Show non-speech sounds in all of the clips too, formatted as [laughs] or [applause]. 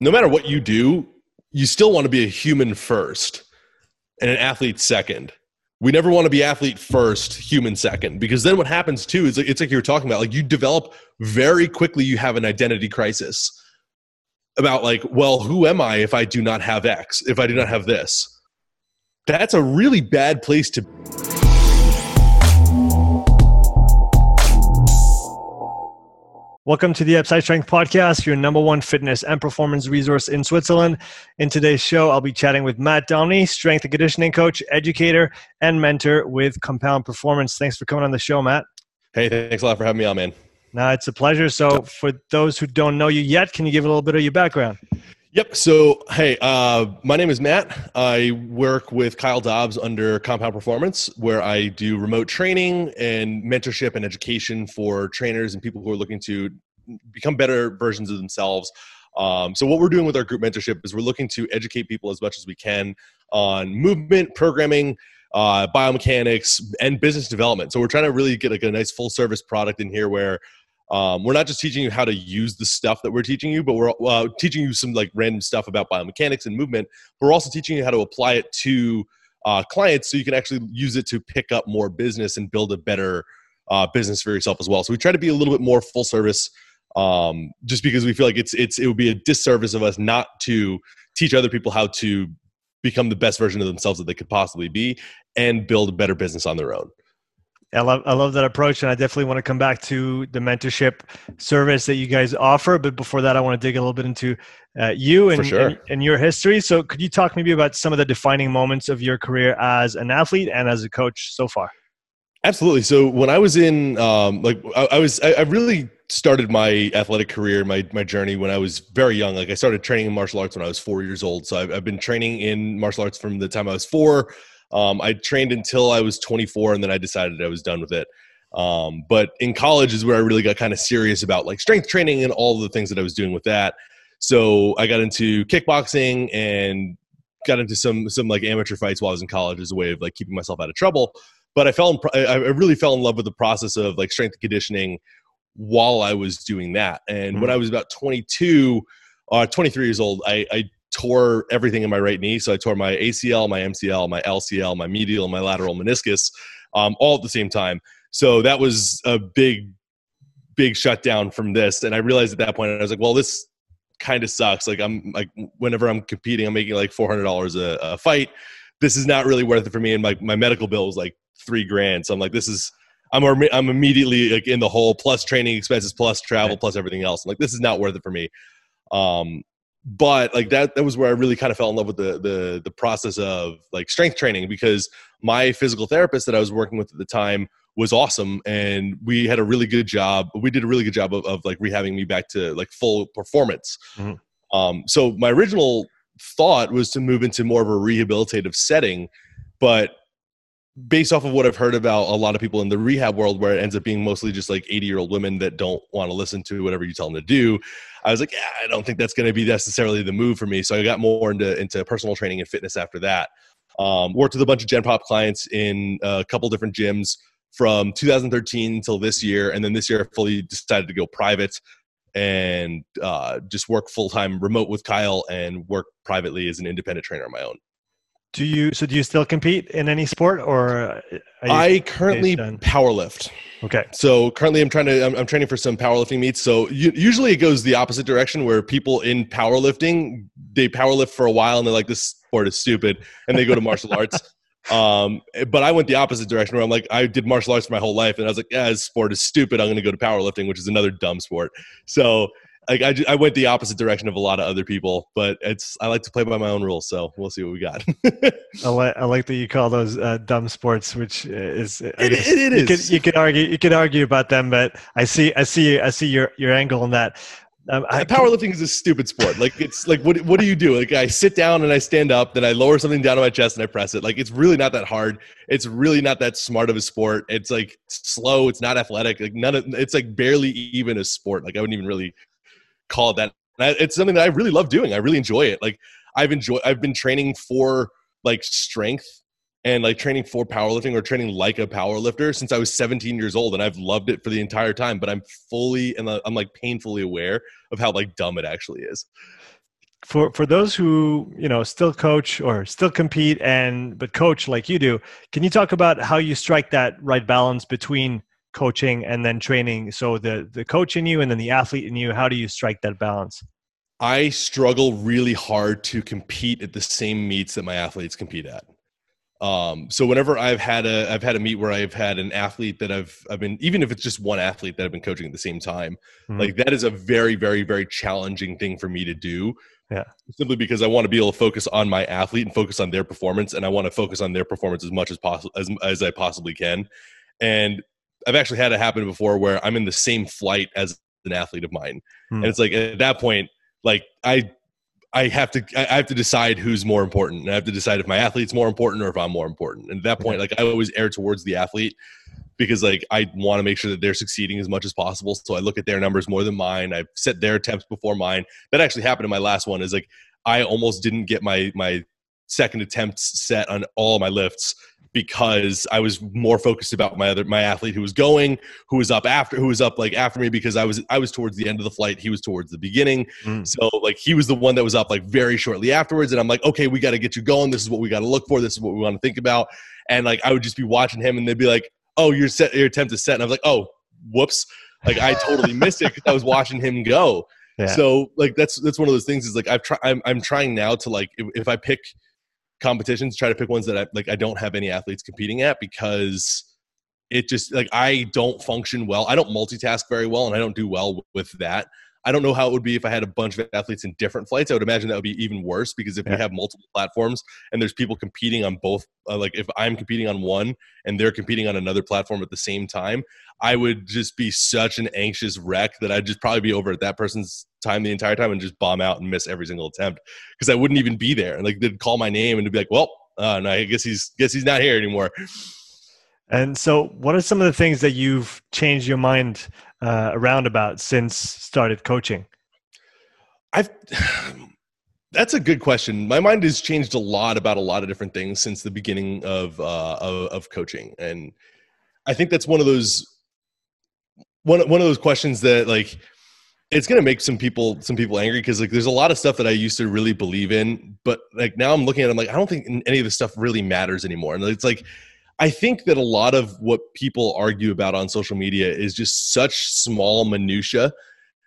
no matter what you do, you still want to be a human first and an athlete second. We never want to be athlete first, human second, because then what happens too is it's like you were talking about, like you develop very quickly, you have an identity crisis about like, well, who am I if I do not have X, if I do not have this? That's a really bad place to Welcome to the Upside Strength Podcast, your number one fitness and performance resource in Switzerland. In today's show, I'll be chatting with Matt Donnelly, strength and conditioning coach, educator, and mentor with Compound Performance. Thanks for coming on the show, Matt. Hey, thanks a lot for having me on, man. No, it's a pleasure. So, for those who don't know you yet, can you give a little bit of your background? Yep. So, hey, uh, my name is Matt. I work with Kyle Dobbs under Compound Performance, where I do remote training and mentorship and education for trainers and people who are looking to become better versions of themselves. Um, so, what we're doing with our group mentorship is we're looking to educate people as much as we can on movement, programming, uh, biomechanics, and business development. So, we're trying to really get like a nice full service product in here where um, we're not just teaching you how to use the stuff that we're teaching you, but we're uh, teaching you some like random stuff about biomechanics and movement. But we're also teaching you how to apply it to uh, clients so you can actually use it to pick up more business and build a better uh, business for yourself as well. So we try to be a little bit more full service, um, just because we feel like it's it's it would be a disservice of us not to teach other people how to become the best version of themselves that they could possibly be and build a better business on their own. I love I love that approach, and I definitely want to come back to the mentorship service that you guys offer. But before that, I want to dig a little bit into uh, you and, sure. and, and your history. So, could you talk maybe about some of the defining moments of your career as an athlete and as a coach so far? Absolutely. So, when I was in, um, like, I, I was, I, I really started my athletic career, my my journey when I was very young. Like, I started training in martial arts when I was four years old. So, I've, I've been training in martial arts from the time I was four um, I trained until I was 24, and then I decided I was done with it. Um, but in college is where I really got kind of serious about like strength training and all the things that I was doing with that. So I got into kickboxing and got into some some like amateur fights while I was in college as a way of like keeping myself out of trouble. But I fell in, I really fell in love with the process of like strength and conditioning while I was doing that. And mm-hmm. when I was about 22, uh, 23 years old, I, I tore everything in my right knee. So I tore my ACL, my MCL, my LCL, my medial, and my lateral meniscus um, all at the same time. So that was a big, big shutdown from this. And I realized at that point, I was like, well, this kind of sucks. Like I'm like, whenever I'm competing, I'm making like $400 a, a fight. This is not really worth it for me. And my, my medical bill was like three grand. So I'm like, this is, I'm, I'm immediately like in the hole plus training expenses, plus travel, plus everything else. I'm like, this is not worth it for me. Um, but like that that was where I really kind of fell in love with the the the process of like strength training because my physical therapist that I was working with at the time was awesome and we had a really good job we did a really good job of, of like rehabbing me back to like full performance mm-hmm. um, so my original thought was to move into more of a rehabilitative setting but based off of what I've heard about a lot of people in the rehab world, where it ends up being mostly just like 80 year old women that don't want to listen to whatever you tell them to do, I was like, yeah, I don't think that's going to be necessarily the move for me. So I got more into into personal training and fitness after that. Um, worked with a bunch of Gen Pop clients in a couple different gyms from 2013 until this year, and then this year I fully decided to go private and uh, just work full time remote with Kyle and work privately as an independent trainer on my own. Do you so do you still compete in any sport or I currently powerlift. Okay. So currently I'm trying to I'm, I'm training for some powerlifting meets. So you, usually it goes the opposite direction where people in powerlifting they powerlift for a while and they're like this sport is stupid and they go to martial [laughs] arts. Um, but I went the opposite direction where I'm like, I did martial arts for my whole life, and I was like, yeah, this sport is stupid. I'm going to go to powerlifting, which is another dumb sport. So like I, I went the opposite direction of a lot of other people, but it's I like to play by my own rules. So we'll see what we got. [laughs] I, like, I like that you call those uh, dumb sports, which is it, it, it you is. Could, you could argue you could argue about them, but I see I see I see your your angle on that. Um, I, powerlifting is a stupid sport. Like it's like what what do you do? Like I sit down and I stand up, then I lower something down to my chest and I press it. Like it's really not that hard. It's really not that smart of a sport. It's like slow. It's not athletic. Like none of it's like barely even a sport. Like I wouldn't even really call that. And it's something that I really love doing. I really enjoy it. Like I've enjoyed. I've been training for like strength and like training for powerlifting or training like a powerlifter since I was 17 years old, and I've loved it for the entire time. But I'm fully and I'm like painfully aware of how like dumb it actually is. for for those who you know still coach or still compete and but coach like you do can you talk about how you strike that right balance between coaching and then training so the the coach in you and then the athlete in you how do you strike that balance i struggle really hard to compete at the same meets that my athletes compete at um, so whenever I've had a I've had a meet where I've had an athlete that I've I've been even if it's just one athlete that I've been coaching at the same time, mm-hmm. like that is a very very very challenging thing for me to do yeah. Simply because I want to be able to focus on my athlete and focus on their performance, and I want to focus on their performance as much as possible as, as I possibly can. And I've actually had it happen before where I'm in the same flight as an athlete of mine, hmm. and it's like at that point, like I I have to I have to decide who's more important. And I have to decide if my athlete's more important or if I'm more important. And at that point, like I always err towards the athlete because like I want to make sure that they're succeeding as much as possible. So I look at their numbers more than mine. I've set their attempts before mine. That actually happened in my last one. Is like I almost didn't get my my second attempts set on all my lifts because I was more focused about my other my athlete who was going, who was up after, who was up like after me because I was I was towards the end of the flight, he was towards the beginning. Mm. So like he was the one that was up like very shortly afterwards, and I'm like, okay, we got to get you going. This is what we got to look for. This is what we want to think about. And like I would just be watching him, and they'd be like, oh, your set, your attempt is set. And I was like, oh, whoops. Like I totally missed it because I was watching him go. Yeah. So like that's that's one of those things is like I've tried I'm I'm trying now to like if, if I pick competitions, try to pick ones that I like I don't have any athletes competing at because it just like I don't function well. I don't multitask very well and I don't do well with that. I don't know how it would be if I had a bunch of athletes in different flights. I would imagine that would be even worse because if yeah. you have multiple platforms and there's people competing on both, uh, like if I'm competing on one and they're competing on another platform at the same time, I would just be such an anxious wreck that I'd just probably be over at that person's time the entire time and just bomb out and miss every single attempt because I wouldn't even be there. And like they'd call my name and be like, "Well, uh, no, I guess he's guess he's not here anymore." And so, what are some of the things that you've changed your mind uh, around about since started coaching? I've [sighs] that's a good question. My mind has changed a lot about a lot of different things since the beginning of uh, of, of coaching, and I think that's one of those one one of those questions that like it's gonna make some people some people angry because like there's a lot of stuff that I used to really believe in, but like now I'm looking at it, I'm like I don't think any of this stuff really matters anymore, and it's like I think that a lot of what people argue about on social media is just such small minutia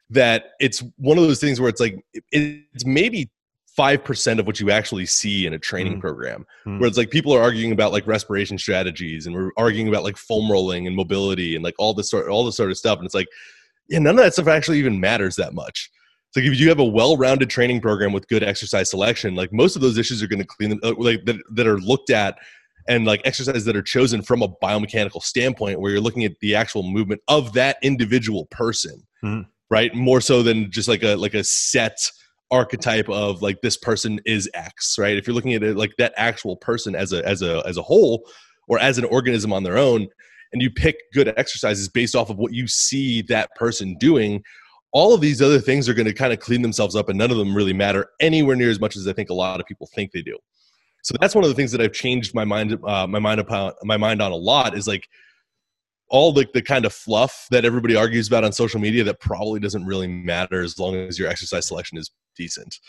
that it's one of those things where it's like it's maybe 5% of what you actually see in a training mm. program mm. where it's like people are arguing about like respiration strategies and we're arguing about like foam rolling and mobility and like all this sort all this sort of stuff and it's like yeah none of that stuff actually even matters that much. It's like if you have a well-rounded training program with good exercise selection like most of those issues are going to clean them uh, like that, that are looked at and like exercises that are chosen from a biomechanical standpoint where you're looking at the actual movement of that individual person mm. right? More so than just like a like a set archetype of like this person is x right? If you're looking at it like that actual person as a as a as a whole or as an organism on their own and you pick good exercises based off of what you see that person doing all of these other things are going to kind of clean themselves up and none of them really matter anywhere near as much as i think a lot of people think they do so that's one of the things that I've changed my mind uh, my mind upon my mind on a lot is like all the, the kind of fluff that everybody argues about on social media that probably doesn't really matter as long as your exercise selection is decent.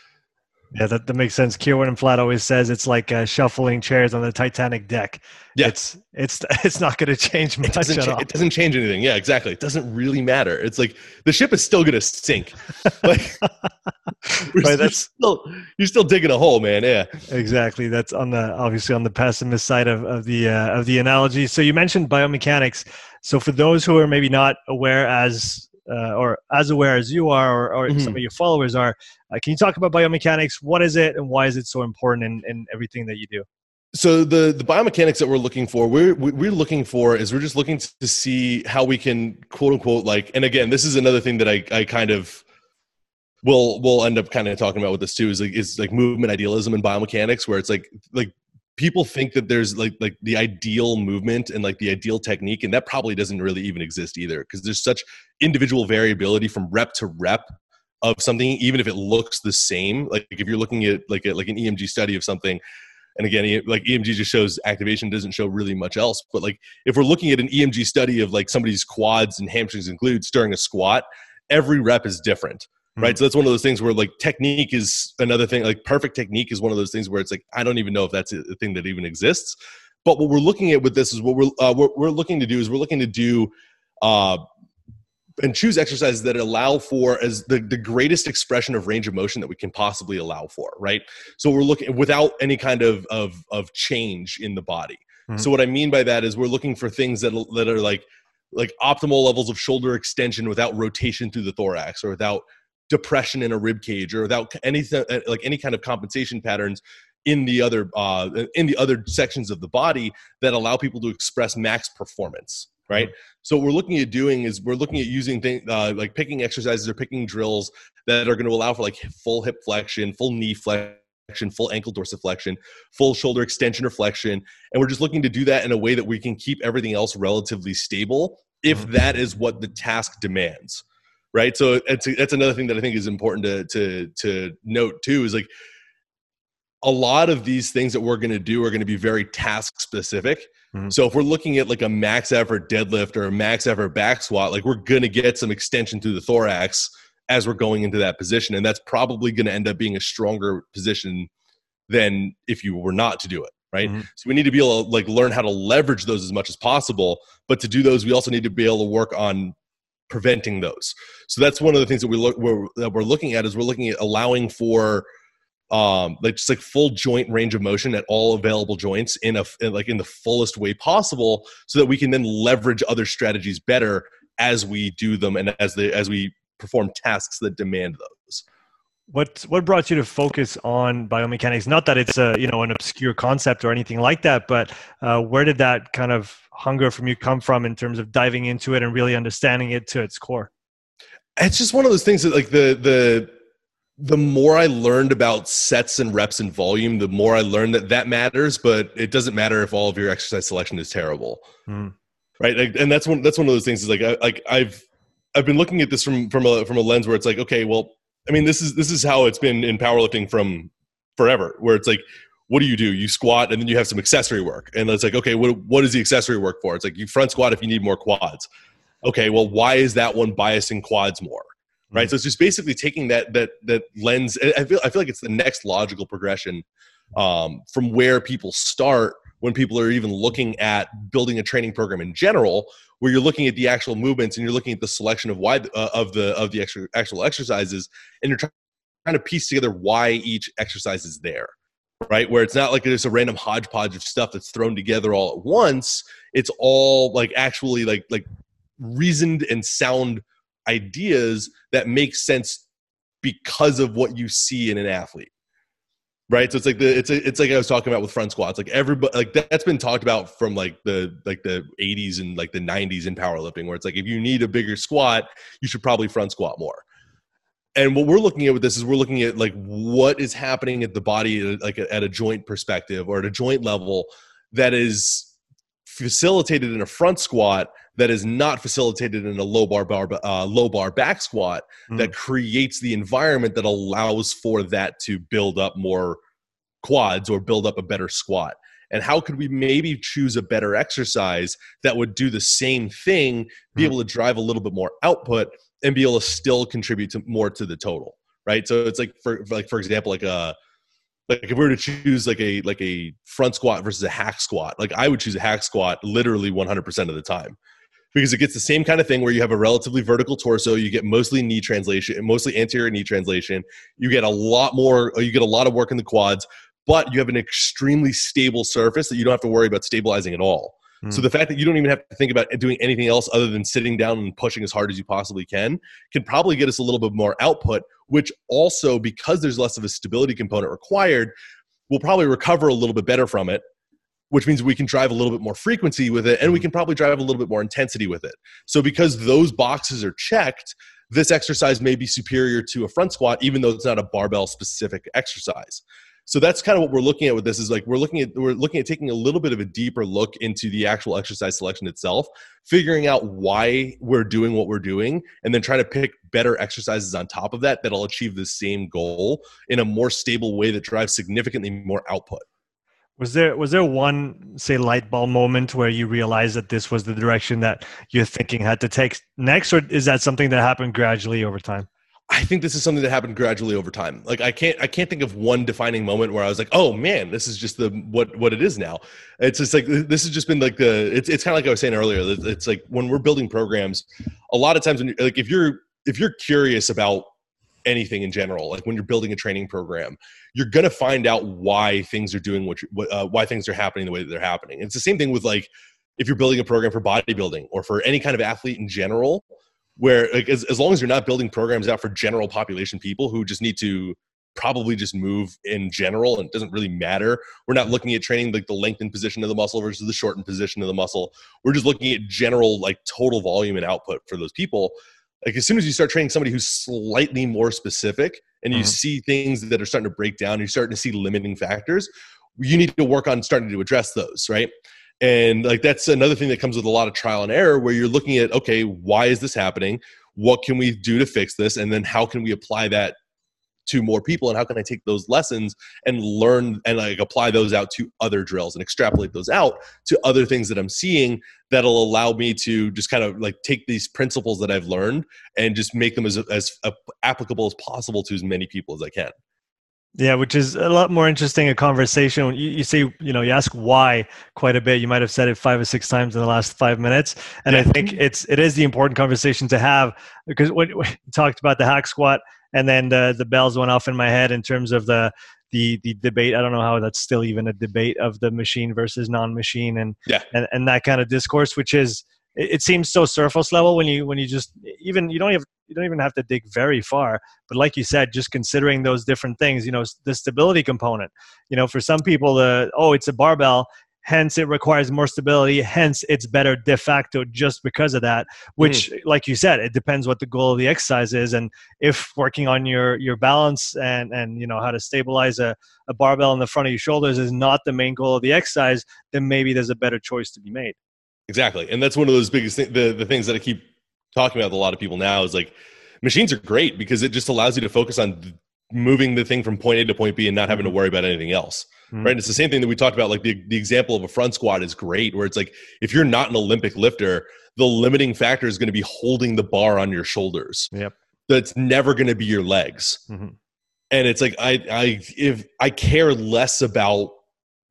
Yeah, that, that makes sense. Kiernan Flat always says it's like uh, shuffling chairs on the Titanic deck. Yeah. It's it's [laughs] it's not going to change much it doesn't, cha- it doesn't change anything. Yeah, exactly. It doesn't really matter. It's like the ship is still going to sink. [laughs] Like [laughs] right, that's still you're still digging a hole, man. Yeah, exactly. That's on the obviously on the pessimist side of of the uh, of the analogy. So you mentioned biomechanics. So for those who are maybe not aware as uh, or as aware as you are or, or mm-hmm. some of your followers are uh, can you talk about biomechanics what is it and why is it so important in, in everything that you do so the the biomechanics that we're looking for we're we're looking for is we're just looking to see how we can quote unquote like and again this is another thing that i i kind of will will end up kind of talking about with this too is like is like movement idealism and biomechanics where it's like like people think that there's like like the ideal movement and like the ideal technique and that probably doesn't really even exist either because there's such individual variability from rep to rep of something even if it looks the same. Like if you're looking at like a, like an EMG study of something and again like EMG just shows activation doesn't show really much else but like if we're looking at an EMG study of like somebody's quads and hamstrings and glutes during a squat every rep is different right? So that's one of those things where like technique is another thing like perfect technique is one of those things where it's like i don't even know if that's a thing that even exists. But what we're looking at with this is what we're uh, what we're looking to do is we're looking to do uh, and choose exercises that allow for as the, the greatest expression of range of motion that we can possibly allow for right? So we're looking without any kind of of, of change in the body. Mm-hmm. so what i mean by that is we're looking for things that, that are like like optimal levels of shoulder extension without rotation through the thorax or without depression in a rib cage or without anything like any kind of compensation patterns in the other uh, in the other sections of the body that allow people to express max performance right? So what we're looking at doing is we're looking at using things uh, like picking exercises or picking drills that are going to allow for like full hip flexion full knee flexion full ankle dorsiflexion full shoulder extension or flexion and we're just looking to do that in a way that we can keep everything else relatively stable if mm-hmm. that is what the task demands right so it's, that's another thing that i think is important to to to note too is like a lot of these things that we're going to do are going to be very task specific. Mm-hmm. So if we're looking at like a max effort deadlift or a max effort back squat, like we're going to get some extension through the thorax as we're going into that position. And that's probably going to end up being a stronger position than if you were not to do it. Right. Mm-hmm. So we need to be able to like learn how to leverage those as much as possible. But to do those, we also need to be able to work on preventing those. So that's one of the things that we look we're, that we're looking at is we're looking at allowing for um like just like full joint range of motion at all available joints in a in like in the fullest way possible so that we can then leverage other strategies better as we do them and as the as we perform tasks that demand those what what brought you to focus on biomechanics not that it's a you know an obscure concept or anything like that but uh, where did that kind of hunger from you come from in terms of diving into it and really understanding it to its core it's just one of those things that like the the the more I learned about sets and reps and volume, the more I learned that that matters. But it doesn't matter if all of your exercise selection is terrible, mm. right? Like, and that's one that's one of those things. Is like I, like I've I've been looking at this from from a from a lens where it's like, okay, well, I mean, this is this is how it's been in powerlifting from forever, where it's like. What do you do? You squat and then you have some accessory work. And it's like, okay, what, what is the accessory work for? It's like you front squat if you need more quads. Okay, well, why is that one biasing quads more? right? Mm-hmm. So it's just basically taking that that that lens. I feel I feel like it's the next logical progression um, from where people start when people are even looking at building a training program in general, where you're looking at the actual movements and you're looking at the selection of why uh, of the of the extra, actual exercises, and you're trying to piece together why each exercise is there right? Where it's not like it's a random hodgepodge of stuff that's thrown together all at once. It's all like actually like like reasoned and sound ideas that make sense because of what you see in an athlete right? So it's like the it's a, it's like i was talking about with front squats like everybody like that's been talked about from like the like the 80s and like the 90s in powerlifting where it's like if you need a bigger squat you should probably front squat more. And what we're looking at with this is we're looking at like what is happening at the body like at a joint perspective or at a joint level that is facilitated in a front squat that is not facilitated in a low bar, bar uh, low bar back squat mm. that creates the environment that allows for that to build up more quads or build up a better squat and how could we maybe choose a better exercise that would do the same thing be mm. able to drive a little bit more output and be able to still contribute to more to the total right so it's like for like for example like a like if we were to choose like a like a front squat versus a hack squat like i would choose a hack squat literally 100% of the time. Because it gets the same kind of thing where you have a relatively vertical torso you get mostly knee translation mostly anterior knee translation you get a lot more uh, you get a lot of work in the quads but you have an extremely stable surface that you don't have to worry about stabilizing at all mm. so the fact that you don't even have to think about doing anything else other than sitting down and pushing as hard as you possibly can can probably get us a little bit more output which also because there's less of a stability component required will probably recover a little bit better from it which means we can drive a little bit more frequency with it and we mm-hmm. can probably drive a little bit more intensity with it. So because those boxes are checked, this exercise may be superior to a front squat even though it's not a barbell specific exercise. So that's kind of what we're looking at with this is like we're looking at we're looking at taking a little bit of a deeper look into the actual exercise selection itself, figuring out why we're doing what we're doing and then trying to pick better exercises on top of that that'll achieve the same goal in a more stable way that drives significantly more output. Was there was there one say light bulb moment where you realized that this was the direction that your thinking had to take next, or is that something that happened gradually over time? I think this is something that happened gradually over time. Like I can't I can't think of one defining moment where I was like, oh man, this is just the what what it is now. It's just like this has just been like the it's it's kind of like I was saying earlier. It's like when we're building programs, a lot of times when like if you're if you're curious about anything in general, like when you're building a training program, you're gonna find out why things are doing what, uh, why things are happening the way that they're happening. It's the same thing with like if you're building a program for bodybuilding or for any kind of athlete in general where like as, as long as you're not building programs out for general population people who just need to probably just move in general and it doesn't really matter. We're not looking at training like the lengthened position of the muscle versus the shortened position of the muscle. We're just looking at general like total volume and output for those people. Like as soon as you start training somebody who's slightly more specific and you mm-hmm. see things that are starting to break down you're starting to see limiting factors you need to work on starting to address those right and like that's another thing that comes with a lot of trial and error where you're looking at, okay, why is this happening? What can we do to fix this? And then how can we apply that to more people? And how can I take those lessons and learn and like apply those out to other drills and extrapolate those out to other things that I'm seeing that'll allow me to just kind of like take these principles that I've learned and just make them as, as uh, applicable as possible to as many people as I can. Yeah, which is a lot more interesting a conversation. You, you say, you know, you ask why quite a bit. You might have said it five or six times in the last five minutes, and yeah. I think it's it is the important conversation to have because when, you talked about the hack squat, and then the the bells went off in my head in terms of the the the debate. I don't know how that's still even a debate of the machine versus non-machine, and yeah, and, and that kind of discourse, which is it, it seems so surface level when you when you just even you don't have you don't even have to dig very far but like you said just considering those different things you know the stability component you know for some people the oh it's a barbell hence it requires more stability hence it's better de facto just because of that which mm. like you said it depends what the goal of the exercise is and if working on your your balance and and you know how to stabilize a, a barbell in the front of your shoulders is not the main goal of the exercise then maybe there's a better choice to be made Exactly. And that's one of those biggest th- the the things that I keep talking about with a lot of people now is like machines are great because it just allows you to focus on moving the thing from point A to point B and not having to mm-hmm. worry about anything else. Mm-hmm. Right. And it's the same thing that we talked about. Like the, the example of a front squat is great, where it's like if you're not an Olympic lifter, the limiting factor is going to be holding the bar on your shoulders. Yep. That's never going to be your legs. Mm-hmm. And it's like I I if I care less about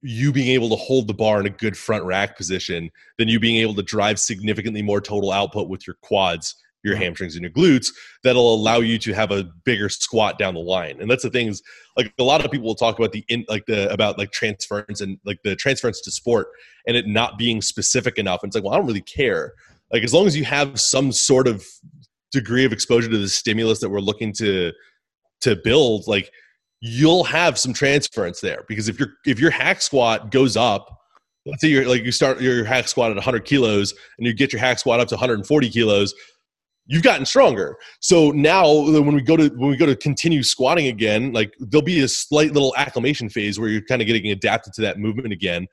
you being able to hold the bar in a good front rack position than you being able to drive significantly more total output with your quads your mm-hmm. hamstrings and your glutes that'll allow you to have a bigger squat down the line. And that's the things like a lot of people will talk about the in like the about like transference and like the transference to sport and it not being specific enough. And it's like well i don't really care. Like as long as you have some sort of degree of exposure to the stimulus that we're looking to to build like you'll have some transference there because if your if your hack squat goes up let's say you're like you start your hack squat at 100 kilos and you get your hack squat up to 140 kilos you've gotten stronger. So now when we go to when we go to continue squatting again like there'll be a slight little acclimation phase where you're kind of getting adapted to that movement again.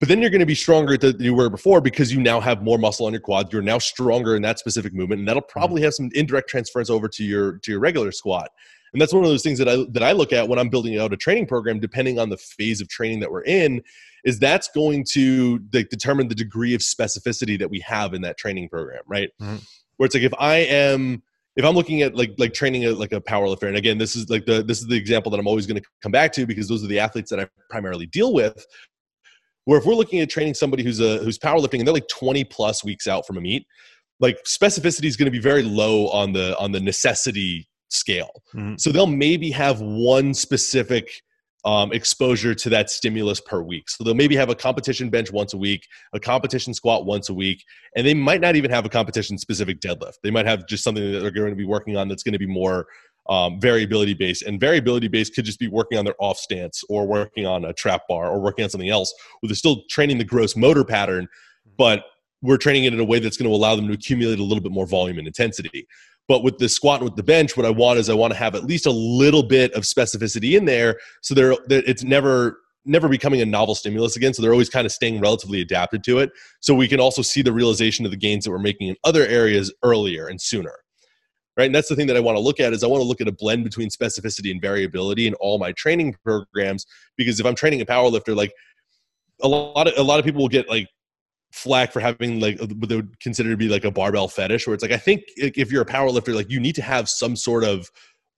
But then you're going to be stronger than you were before because you now have more muscle on your quads. You're now stronger in that specific movement and that'll mm-hmm. probably have some indirect transference over to your to your regular squat and that's one of those things that I that I look at when I'm building out a training program, depending on the phase of training that we're in, is that's going to like, determine the degree of specificity that we have in that training program, right? Mm-hmm. Where it's like if I am if I'm looking at like like training a, like a power lifter, and again, this is like the this is the example that I'm always going to come back to because those are the athletes that I primarily deal with. Where if we're looking at training somebody who's a who's powerlifting and they're like 20 plus weeks out from a meet, like specificity is going to be very low on the on the necessity scale. Mm-hmm. So they'll maybe have one specific um, exposure to that stimulus per week. So they'll maybe have a competition bench once a week, a competition squat once a week, and they might not even have a competition specific deadlift. They might have just something that they're going to be working on that's going to be more um, variability based. And variability based could just be working on their off stance or working on a trap bar or working on something else where they're still training the gross motor pattern, but we're training it in a way that's going to allow them to accumulate a little bit more volume and intensity. But with the squat and with the bench, what I want is I want to have at least a little bit of specificity in there, so there it's never never becoming a novel stimulus again. So they're always kind of staying relatively adapted to it. So we can also see the realization of the gains that we're making in other areas earlier and sooner. Right. And that's the thing that I want to look at is I want to look at a blend between specificity and variability in all my training programs. Because if I'm training a power lifter, like a lot of a lot of people will get like flack for having like what they would consider to be like a barbell fetish where it's like i think if you're a power lifter like you need to have some sort of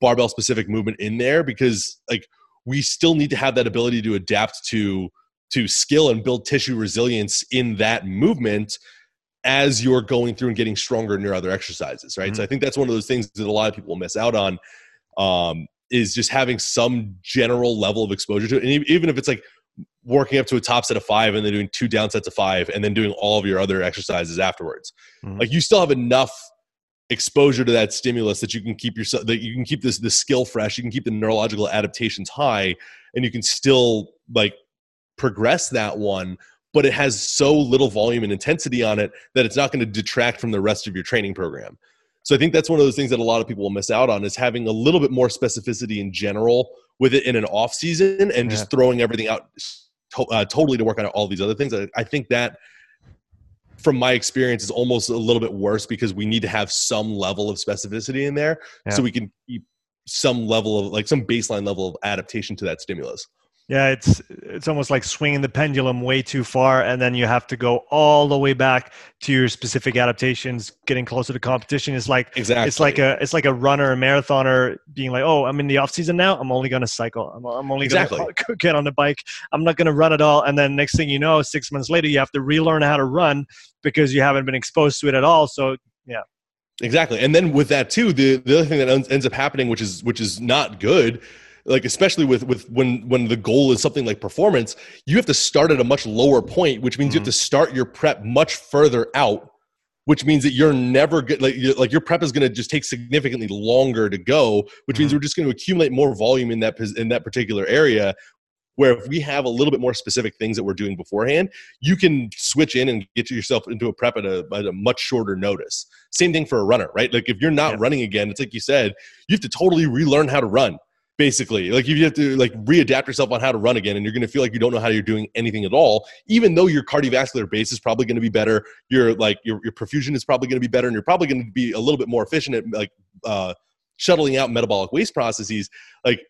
barbell specific movement in there because like we still need to have that ability to adapt to to skill and build tissue resilience in that movement as you're going through and getting stronger in your other exercises right mm-hmm. so i think that's one of those things that a lot of people miss out on um, is just having some general level of exposure to it and even if it's like working up to a top set of five and then doing two down sets of five and then doing all of your other exercises afterwards. Mm-hmm. Like you still have enough exposure to that stimulus that you can keep yourself that you can keep this the skill fresh, you can keep the neurological adaptations high, and you can still like progress that one, but it has so little volume and intensity on it that it's not going to detract from the rest of your training program. So I think that's one of those things that a lot of people will miss out on is having a little bit more specificity in general with it in an off season and yeah. just throwing everything out to, uh, totally to work on all these other things. I, I think that from my experience is almost a little bit worse because we need to have some level of specificity in there yeah. so we can keep some level of like some baseline level of adaptation to that stimulus. Yeah, it's it's almost like swinging the pendulum way too far, and then you have to go all the way back to your specific adaptations. Getting closer to competition is like exactly. It's like a it's like a runner, a marathoner, being like, "Oh, I'm in the off season now. I'm only going to cycle. I'm, I'm only exactly. [laughs] going to get on the bike. I'm not going to run at all." And then next thing you know, six months later, you have to relearn how to run because you haven't been exposed to it at all. So yeah, exactly. And then with that too, the the other thing that ends up happening, which is which is not good like especially with with when when the goal is something like performance you have to start at a much lower point which means mm-hmm. you have mm-hmm. to start your prep much further out which means that you're never get like like your prep is going to just take significantly longer to go which mm-hmm. means we're just going to accumulate more volume in that in that particular area where if we have a little bit more specific things that we're doing beforehand you can switch in and get yourself into a prep at a, at a much shorter notice same thing for a runner right like if you're not yeah. running again it's like you said you have to totally relearn how to run basically like if you have to like readapt yourself on how to run again and you're going to feel like you don't know how you're doing anything at all even though your cardiovascular base is probably going to be better your like your, your perfusion is probably going to be better and you're probably going to be a little bit more efficient at like uh shuttling out metabolic waste processes like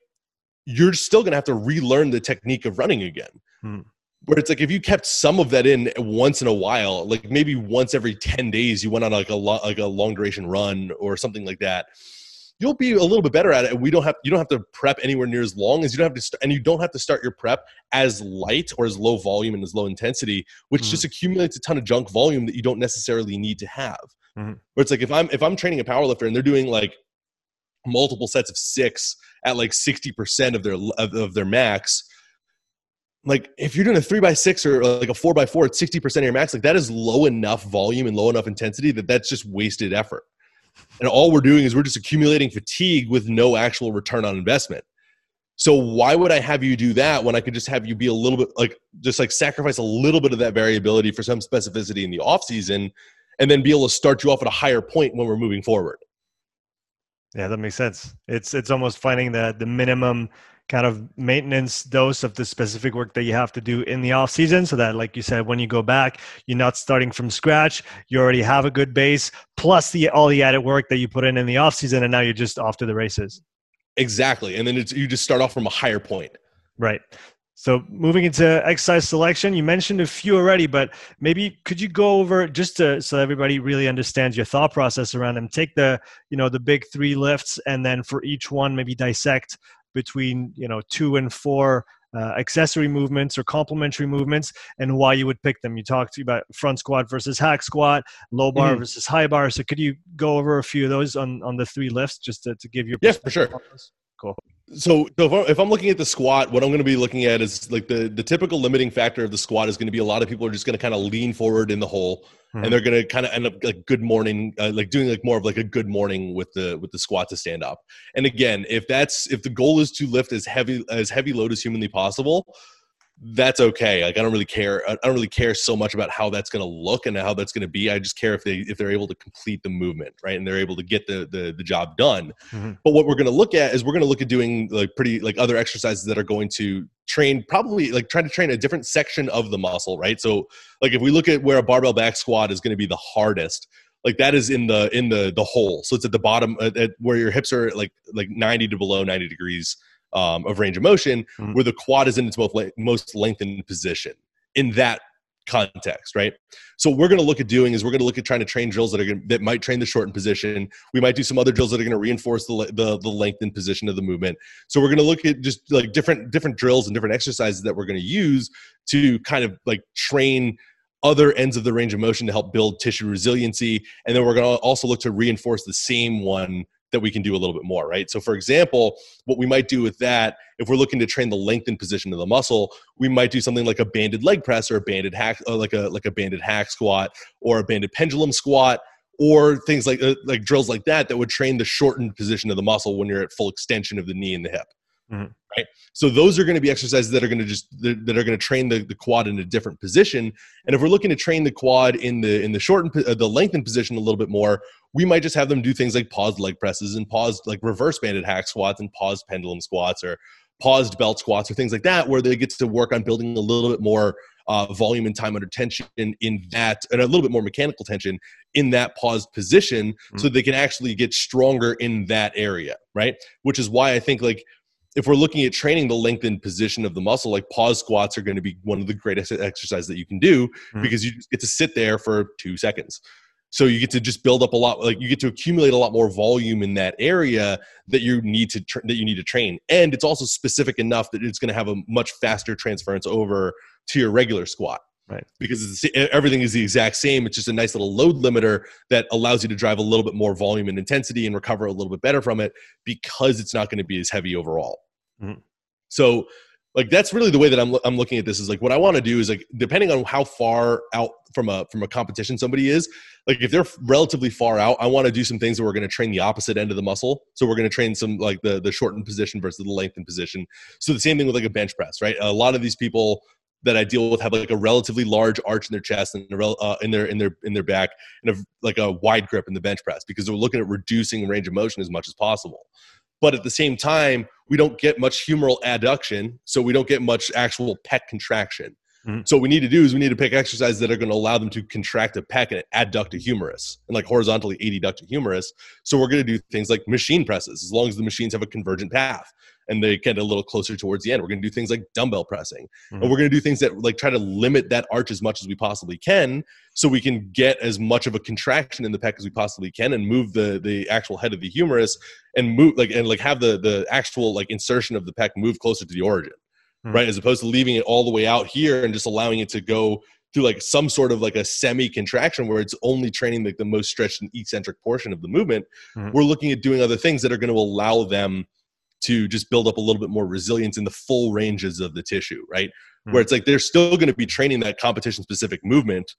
you're still going to have to relearn the technique of running again hmm. where it's like if you kept some of that in once in a while like maybe once every 10 days you went on like a lo- like a long duration run or something like that you'll be a little bit better at it. And we don't have you don't have to prep anywhere near as long as you don't have to st- and you don't have to start your prep as light or as low volume and as low intensity, which mm-hmm. just accumulates a ton of junk volume that you don't necessarily need to have. Mm-hmm. Where it's like if I'm if I'm training a powerlifter and they're doing like multiple sets of six at like 60% of their of, of their max like if you're doing a three by six or like a four by four at 60% of your max like that is low enough volume and low enough intensity that that's just wasted effort and all we're doing is we're just accumulating fatigue with no actual return on investment. So why would I have you do that when I could just have you be a little bit like just like sacrifice a little bit of that variability for some specificity in the off season and then be able to start you off at a higher point when we're moving forward. Yeah, that makes sense. It's it's almost finding the the minimum kind of maintenance dose of the specific work that you have to do in the off season so that like you said when you go back you're not starting from scratch. You already have a good base plus the all the added work that you put in in the off season and now you're just off to the races. Exactly. And then it's you just start off from a higher point. Right. So moving into exercise selection, you mentioned a few already, but maybe could you go over just to, so everybody really understands your thought process around them? Take the you know the big three lifts, and then for each one, maybe dissect between you know two and four uh, accessory movements or complementary movements and why you would pick them. You talked about front squat versus hack squat, low bar mm versus high bar. So could you go over a few of those on, on the three lifts just to, to give your yeah for sure. Cool so, so if I'm looking at the squat, what I'm going to be looking at is like the the typical limiting factor of the squat is going to be a lot of people are just going to kind of lean forward in the hole, mm-hmm. and they're going to kind of end up like good morning, uh, like doing like more of like a good morning with the with the squat to stand up. And again, if that's if the goal is to lift as heavy as heavy load as humanly possible, that's okay. Like I don't really care. I don't really care so much about how that's going to look and how that's going to be. I just care if they if they're able to complete the movement, right, and they're able to get the the, the job done. Mm-hmm. But what we're going to look at is we're going to look at doing like pretty like other exercises that are going to train probably like trying to train a different section of the muscle, right? So like if we look at where a barbell back squat is going to be the hardest, like that is in the in the the hole. So it's at the bottom at, at where your hips are like like ninety to below ninety degrees um, of range of motion, mm-hmm. where the quad is in its most, most lengthened position in that context, right? So what we're going to look at doing is we're going to look at trying to train drills that are going that might train the shortened position. We might do some other drills that are going to reinforce the the, the lengthened position of the movement. So we're going to look at just like different different drills and different exercises that we're going to use to kind of like train other ends of the range of motion to help build tissue resiliency. And then we're going to also look to reinforce the same one that we can do a little bit more, right? So, for example, what we might do with that, if we're looking to train the lengthened position of the muscle, we might do something like a banded leg press or a banded hack, uh, like a like a banded hack squat or a banded pendulum squat or things like uh, like drills like that that would train the shortened position of the muscle when you're at full extension of the knee and the hip. Mm-hmm. Right. So those are going to be exercises that are going to just that are going to train the, the quad in a different position. And if we're looking to train the quad in the in the shortened uh, the lengthened position a little bit more, we might just have them do things like paused leg presses and paused like reverse banded hack squats and paused pendulum squats or paused belt squats or things like that, where they get to work on building a little bit more uh, volume and time under tension in, in that, and a little bit more mechanical tension in that paused position, mm-hmm. so they can actually get stronger in that area, right? Which is why I think like if we're looking at training the lengthened position of the muscle, like pause squats are going to be one of the greatest exercises that you can do mm-hmm. because you get to sit there for two seconds. So you get to just build up a lot, like you get to accumulate a lot more volume in that area that you need to tra- that you need to train, and it's also specific enough that it's going to have a much faster transference over to your regular squat. Right. Because everything is the exact same. It's just a nice little load limiter that allows you to drive a little bit more volume and intensity and recover a little bit better from it because it's not going to be as heavy overall. Mm-hmm. So like that's really the way that I'm I'm looking at this is like what I want to do is like depending on how far out from a from a competition somebody is like if they're relatively far out I want to do some things that we're going to train the opposite end of the muscle. So we're going to train some like the the shortened position versus the lengthened position. So the same thing with like a bench press right? A lot of these people that I deal with have like a relatively large arch in their chest and uh, in their in their in their back and a, like a wide grip in the bench press because they're looking at reducing range of motion as much as possible. But at the same time we don't get much humeral adduction so we don't get much actual pec contraction. Mm-hmm. so what we need to do is we need to pick exercises that are going to allow them to contract a pec and adduct a humerus and like horizontally adduct a humerus. So we're going to do things like machine presses as long as the machines have a convergent path and they get a little closer towards the end. We're going to do things like dumbbell pressing, mm-hmm. and we're going to do things that like try to limit that arch as much as we possibly can, so we can get as much of a contraction in the pec as we possibly can, and move the the actual head of the humerus and move like and like have the the actual like insertion of the pec move closer to the origin, mm-hmm. right? As opposed to leaving it all the way out here and just allowing it to go through like some sort of like a semi contraction where it's only training like the most stretched and eccentric portion of the movement. Mm-hmm. We're looking at doing other things that are going to allow them to just build up a little bit more resilience in the full ranges of the tissue, right? Mm-hmm. Where it's like they're still going to be training that competition specific movement,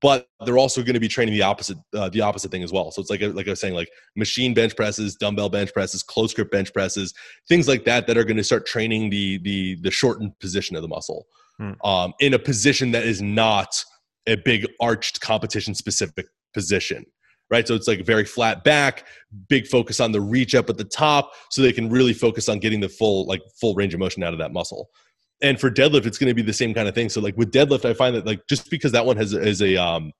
but they're also going to be training the opposite uh, the opposite thing as well. So it's like like I was saying, like machine bench presses, dumbbell bench presses, close grip bench presses, things like that that are going to start training the the the shortened position of the muscle mm-hmm. um, in a position that is not a big arched competition specific position right? So it's like very flat back, big focus on the reach up at the top, so they can really focus on getting the full like full range of motion out of that muscle. And for deadlift, it's going to be the same kind of thing. So like with deadlift, I find that like just because that one has is a um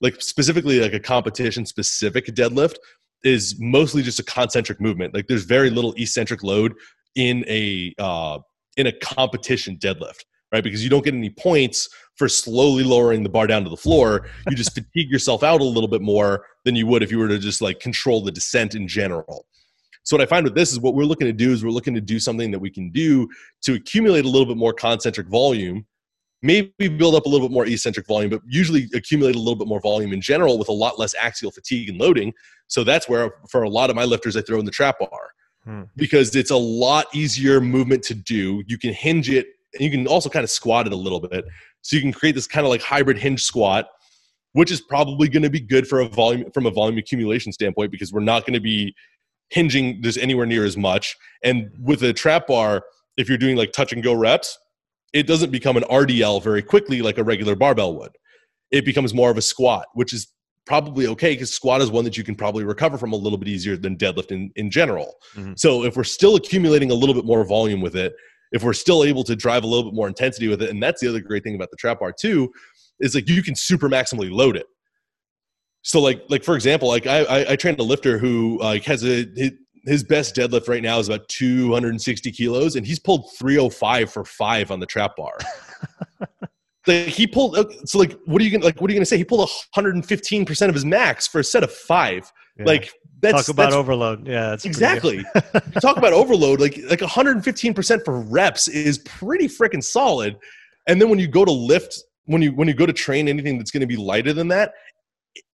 like specifically like a competition specific deadlift is mostly just a concentric movement. Like there's very little eccentric load in a uh in a competition deadlift right? Because you don't get any points for slowly lowering the bar down to the floor. You just [laughs] fatigue yourself out a little bit more than you would if you were to just like control the descent in general. So what I find with this is what we're looking to do is we're looking to do something that we can do to accumulate a little bit more concentric volume, maybe build up a little bit more eccentric volume, but usually accumulate a little bit more volume in general with a lot less axial fatigue and loading. So that's where for a lot of my lifters I throw in the trap bar. Hmm. Because it's a lot easier movement to do. You can hinge it and you can also kind of squat it a little bit. So you can create this kind of like hybrid hinge squat, which is probably going to be good for a volume from a volume accumulation standpoint because we're not going to be hinging this anywhere near as much. And with a trap bar, if you're doing like touch and go reps, it doesn't become an RDL very quickly like a regular barbell would. It becomes more of a squat, which is probably okay because squat is one that you can probably recover from a little bit easier than deadlift in, in general. Mm-hmm. So if we're still accumulating a little bit more volume with it, if we're still able to drive a little bit more intensity with it, and that's the other great thing about the trap bar too, is like you can super maximally load it. So like like for example, like I I, I trained a lifter who like has a his best deadlift right now is about 260 kilos, and he's pulled 305 for five on the trap bar. [laughs] like he pulled uh, so like what are you gonna like what are you gonna say he pulled 115% of his max for a set of five yeah. like that's talk about that's, overload. Yeah exactly. Talk about overload like like 115% for reps is pretty freaking solid. And then when you go to lift when you when you go to train anything that's going to be lighter than that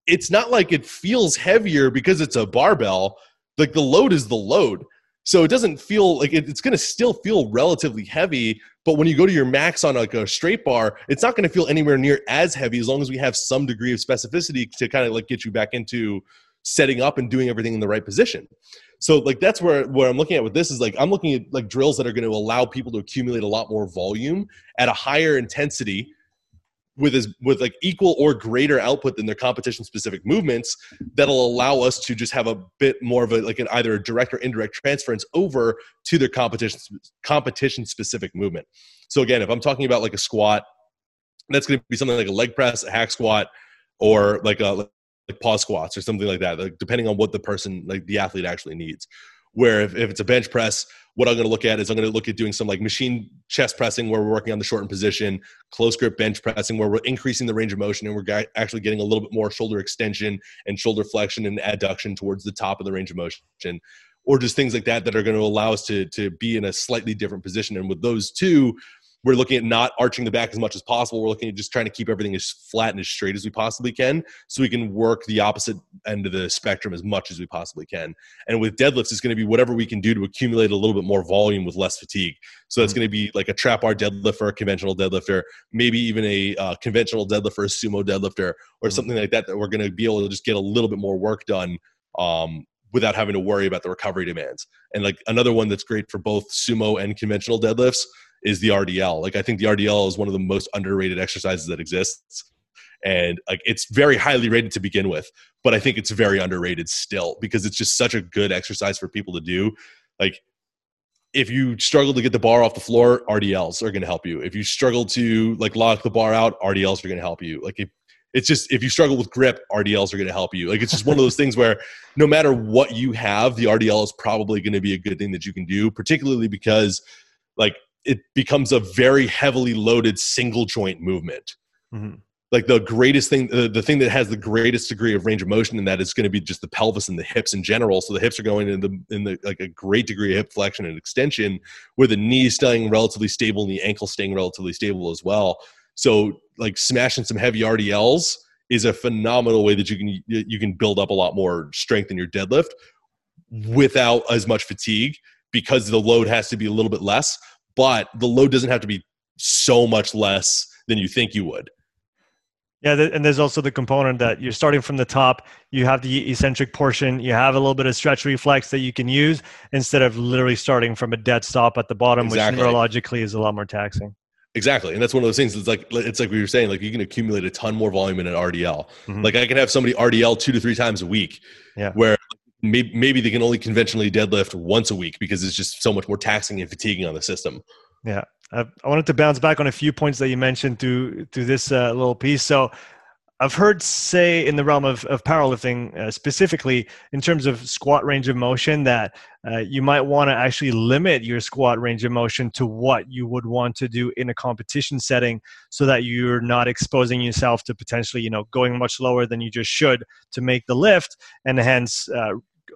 it's not like it feels heavier because it's a barbell. Like the load is the load. So it doesn't feel like it, it's going to still feel relatively heavy but when you go to your max on like a straight bar it's not going to feel anywhere near as heavy as long as we have some degree of specificity to kind of like get you back into setting up and doing everything in the right position. So like that's where where i'm looking at with this is like i'm looking at like drills that are going to allow people to accumulate a lot more volume at a higher intensity with as with like equal or greater output than their competition specific movements that'll allow us to just have a bit more of a like an either a direct or indirect transference over to their competition competition specific movement. So again if i'm talking about like a squat that's going to be something like a leg press a hack squat or like a like pause squats or something like that like depending on what the person like the athlete actually needs where if, if it's a bench press what I'm going to look at is I'm going to look at doing some like machine chest pressing where we're working on the shortened position, close grip bench pressing where we're increasing the range of motion and we're actually getting a little bit more shoulder extension and shoulder flexion and adduction towards the top of the range of motion, or just things like that that are going to allow us to to be in a slightly different position. And with those two, we're looking at not arching the back as much as possible. We're looking at just trying to keep everything as flat and as straight as we possibly can so we can work the opposite end of the spectrum as much as we possibly can. And with deadlifts, it's going to be whatever we can do to accumulate a little bit more volume with less fatigue. So that's mm-hmm. going to be like a trap bar deadlift for a conventional deadlifter, maybe even a uh, conventional deadlift for a sumo deadlifter or mm-hmm. something like that, that we're going to be able to just get a little bit more work done um, without having to worry about the recovery demands. And like another one that's great for both sumo and conventional deadlifts is the RDL. Like I think the RDL is one of the most underrated exercises that exists. And like it's very highly rated to begin with, but I think it's very underrated still because it's just such a good exercise for people to do. Like if you struggle to get the bar off the floor, RDLs are going to help you. If you struggle to like lock the bar out, RDLs are going to help you. Like if, it's just if you struggle with grip, RDLs are going to help you. Like it's just one of those [laughs] things where no matter what you have, the RDL is probably going to be a good thing that you can do, particularly because like it becomes a very heavily loaded single joint movement. Mm-hmm. Like the greatest thing, the, the thing that has the greatest degree of range of motion in that is going to be just the pelvis and the hips in general. So the hips are going in the in the like a great degree of hip flexion and extension, with the knee staying relatively stable and the ankle staying relatively stable as well. So like smashing some heavy RDLs is a phenomenal way that you can you can build up a lot more strength in your deadlift without as much fatigue because the load has to be a little bit less but the load doesn't have to be so much less than you think you would. Yeah, and there's also the component that you're starting from the top. You have the eccentric portion. You have a little bit of stretch reflex that you can use instead of literally starting from a dead stop at the bottom, exactly. which neurologically is a lot more taxing. Exactly, and that's one of those things. It's like it's like we were saying, like you can accumulate a ton more volume in an RDL. Mm-hmm. Like I can have somebody RDL two to three times a week. Yeah. Where maybe, maybe they can only conventionally deadlift once a week because it's just so much more taxing and fatiguing on the system. Yeah. I, I wanted to bounce back on a few points that you mentioned through through this uh, little piece. So, I've heard say in the realm of, of powerlifting, uh, specifically in terms of squat range of motion, that uh, you might want to actually limit your squat range of motion to what you would want to do in a competition setting so that you're not exposing yourself to potentially, you know, going much lower than you just should to make the lift and hence uh,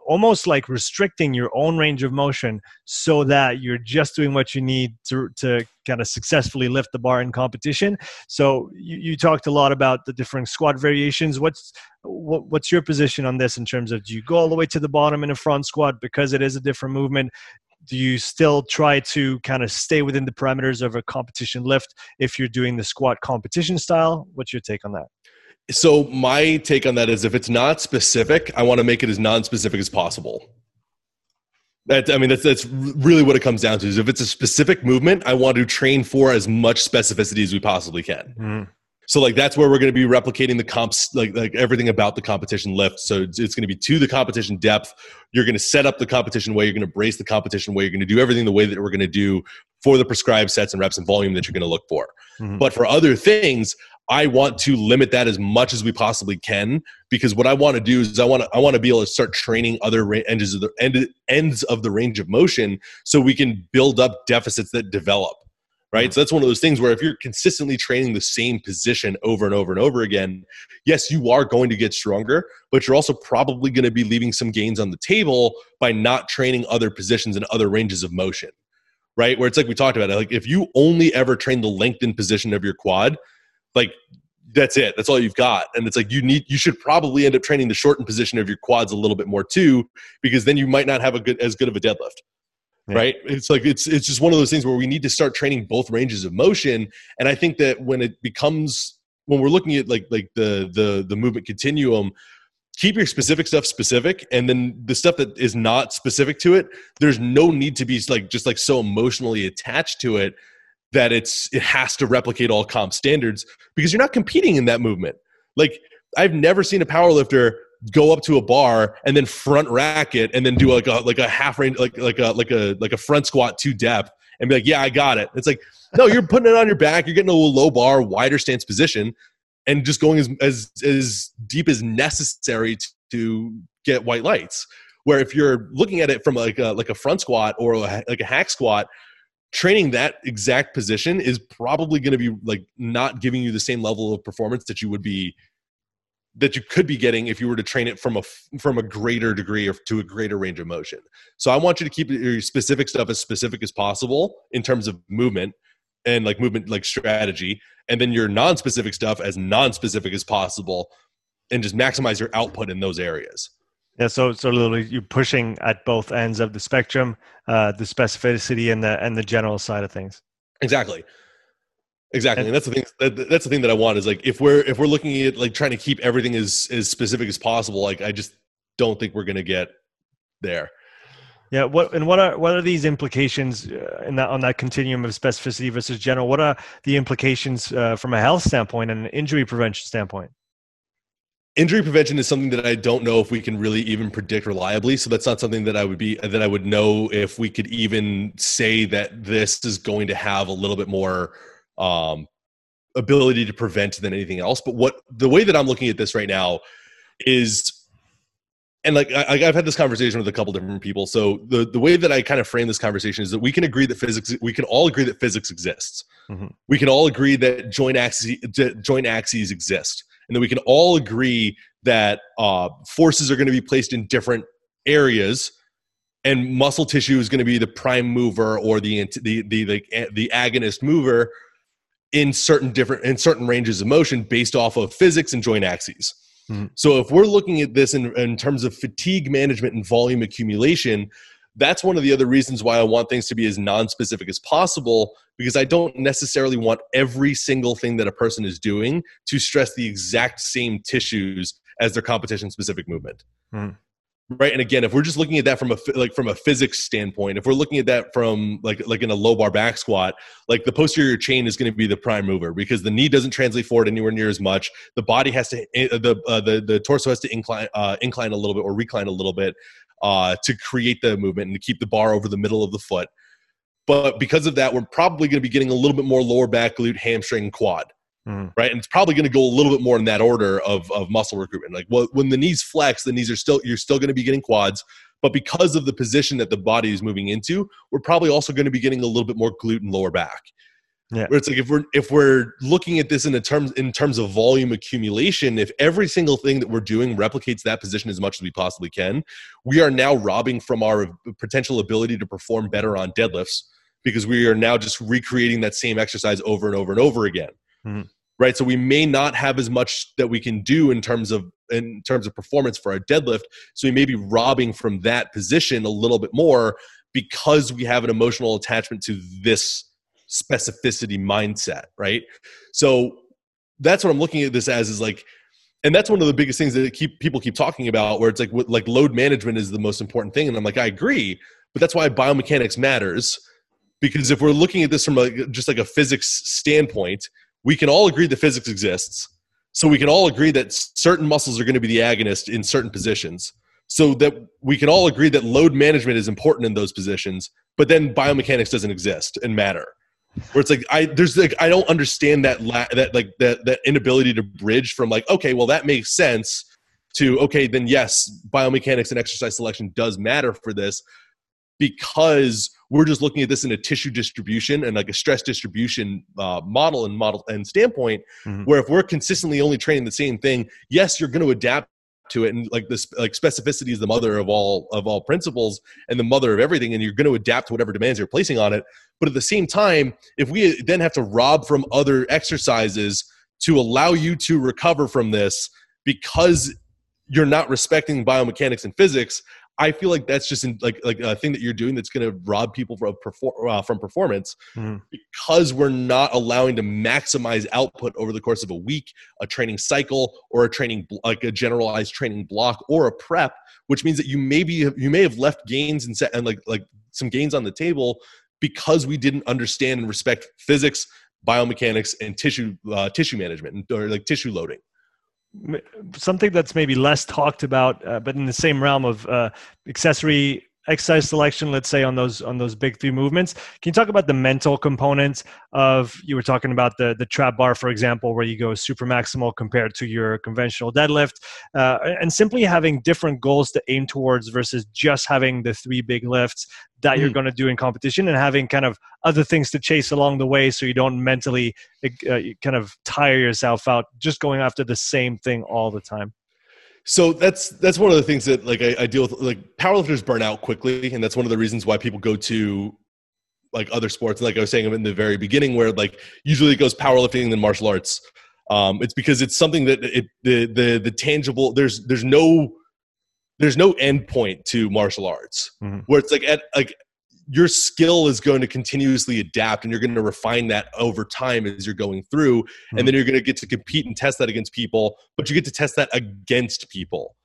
almost like restricting your own range of motion so that you're just doing what you need to, to kind of successfully lift the bar in competition. So you, you talked a lot about the different squat variations. What's what, what's your position on this in terms of do you go all the way to the bottom in a front squat because it is a different movement? do you still try to kind of stay within the parameters of a competition lift if you're doing the squat competition style what's your take on that so my take on that is if it's not specific, I want to make it as non-specific as possible. That I mean, that's that's really what it comes down to. Is if it's a specific movement, I want to train for as much specificity as we possibly can. Mm. So like that's where we're going to be replicating the comps, like like everything about the competition lift. So it's, it's going to be to the competition depth. You're going to set up the competition way. You're going to brace the competition way. You're going to do everything the way that we're going to do for the prescribed sets and reps and volume that you're going to look for. Mm-hmm. But for other things, I want to limit that as much as we possibly can because what I want to do is I want to I want to be able to start training other ra- ends of the end, ends of the range of motion so we can build up deficits that develop. right? Mm-hmm. So that's one of those things where if you're consistently training the same position over and over and over again, yes, you are going to get stronger, but you're also probably going to be leaving some gains on the table by not training other positions and other ranges of motion, right? Where it's like we talked about it, like if you only ever train the lengthened position of your quad, like that's it. That's all you've got. And it's like you need you should probably end up training the shortened position of your quads a little bit more too, because then you might not have a good as good of a deadlift yeah. right it's like it's it's just one of those things where we need to start training both ranges of motion and i think that when it becomes when we're looking at like like the the the movement continuum keep your specific stuff specific and then the stuff that is not specific to it there's no need to be like just like so emotionally attached to it that it's it has to replicate all comp standards because you're not competing in that movement. Like i've never seen a power lifter go up to a bar and then front rack it and then do like a like a half range like like a like a like a front squat to depth and be like yeah i got it. It's like no you're putting it on your back you're getting a low bar wider stance position and just going as as as deep as necessary to, to get white lights. Where if you're looking at it from like a like a front squat or a, like a hack squat training that exact position is probably going to be like not giving you the same level of performance that you would be that you could be getting if you were to train it from a from a greater degree or to a greater range of motion. So I want you to keep your specific stuff as specific as possible in terms of movement and like movement like strategy and then your non-specific stuff as non-specific as possible and just maximize your output in those areas. Yeah, so so literally you're pushing at both ends of the spectrum, uh, the specificity and the and the general side of things. Exactly. Exactly, and, and that's the thing. That, that's the thing that I want is like if we're if we're looking at like trying to keep everything as as specific as possible. Like I just don't think we're going to get there. Yeah. What and what are what are these implications uh, in that on that continuum of specificity versus general? What are the implications uh, from a health standpoint and an injury prevention standpoint? Injury prevention is something that I don't know if we can really even predict reliably. So that's not something that I would be that I would know if we could even say that this is going to have a little bit more um, ability to prevent than anything else. But what the way that I'm looking at this right now is, and like I, have had this conversation with a couple different people. So the the way that I kind of frame this conversation is that we can agree that physics, we can all agree that physics exists. Mm-hmm. We can all agree that joint axes joint axes exist, and then we can all agree that uh, forces are going to be placed in different areas and muscle tissue is going to be the prime mover or the the the the, the agonist mover in certain different in certain ranges of motion based off of physics and joint axes. Mm-hmm. So if we're looking at this in, in terms of fatigue management and volume accumulation, that's one of the other reasons why I want things to be as non-specific as possible because I don't necessarily want every single thing that a person is doing to stress the exact same tissues as their competition specific movement. Mm right and again if we're just looking at that from a like from a physics standpoint if we're looking at that from like like in a low bar back squat like the posterior chain is going to be the prime mover because the knee doesn't translate forward anywhere near as much. The body has to eh, the uh, the, the torso has to incline uh, incline a little bit or recline a little bit uh, to create the movement and to keep the bar over the middle of the foot. But because of that we're probably going to be getting a little bit more lower back glute hamstring quad Mm. Right. And it's probably going to go a little bit more in that order of, of muscle recruitment. Like well, when the knees flex, the knees are still, you're still going to be getting quads. But because of the position that the body is moving into, we're probably also going to be getting a little bit more glute and lower back. Yeah. Where it's like if we're if we're looking at this in a terms in terms of volume accumulation, if every single thing that we're doing replicates that position as much as we possibly can, we are now robbing from our potential ability to perform better on deadlifts because we are now just recreating that same exercise over and over and over again. Mm-hmm. Right. So we may not have as much that we can do in terms of in terms of performance for our deadlift. So we may be robbing from that position a little bit more because we have an emotional attachment to this specificity mindset. Right. So that's what I'm looking at this as is like and that's one of the biggest things that keep people keep talking about where it's like like load management is the most important thing and i'm like i agree but that's why biomechanics matters because if we're looking at this from a, just like a physics standpoint we can all agree that physics exists. So we can all agree that certain muscles are going to be the agonist in certain positions. So that we can all agree that load management is important in those positions, but then biomechanics doesn't exist and matter. Where it's like I there's like I don't understand that la- that like that that inability to bridge from like okay well that makes sense to okay then yes biomechanics and exercise selection does matter for this because we're just looking at this in a tissue distribution and like a stress distribution uh, model and model and standpoint mm-hmm. where if we're consistently only training the same thing yes you're going to adapt to it and like this like specificity is the mother of all of all principles and the mother of everything and you're going to adapt to whatever demands you're placing on it but at the same time if we then have to rob from other exercises to allow you to recover from this because you're not respecting biomechanics and physics I feel like that's just in, like like a thing that you're doing that's going to rob people from perform, uh, from performance mm-hmm. because we're not allowing to maximize output over the course of a week, a training cycle, or a training like a generalized training block or a prep, which means that you maybe you may have left gains and set and like like some gains on the table because we didn't understand and respect physics, biomechanics, and tissue uh, tissue management or like tissue loading something that's maybe less talked about, uh, but in the same realm of uh, accessory exercise selection let's say on those on those big three movements can you talk about the mental components of you were talking about the the trap bar for example where you go super maximal compared to your conventional deadlift uh, and simply having different goals to aim towards versus just having the three big lifts that mm. you're going to do in competition and having kind of other things to chase along the way so you don't mentally uh, kind of tire yourself out just going after the same thing all the time so that's that's one of the things that like I, I, deal with. Like powerlifters burn out quickly, and that's one of the reasons why people go to like other sports. And like I was saying in the very beginning, where like usually it goes powerlifting and then martial arts. Um, it's because it's something that it the the the tangible. There's there's no there's no end point to martial arts mm-hmm. where it's like at like your skill is going to continuously adapt and you're going to refine that over time as you're going through. And then you're going to get to compete and test that against people but you get to test that against people.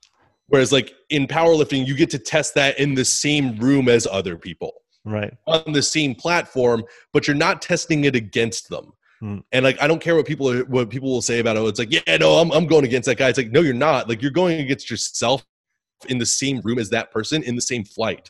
Whereas like in powerlifting you get to test that in the same room as other people. Right. On the same platform but you're not testing it against them. Mm. and like i don't care what people are, what people will say about it. It's like yeah no I'm, I'm going against that guy. It's like no you're not. Like you're going against yourself in the same room as that person in the same flight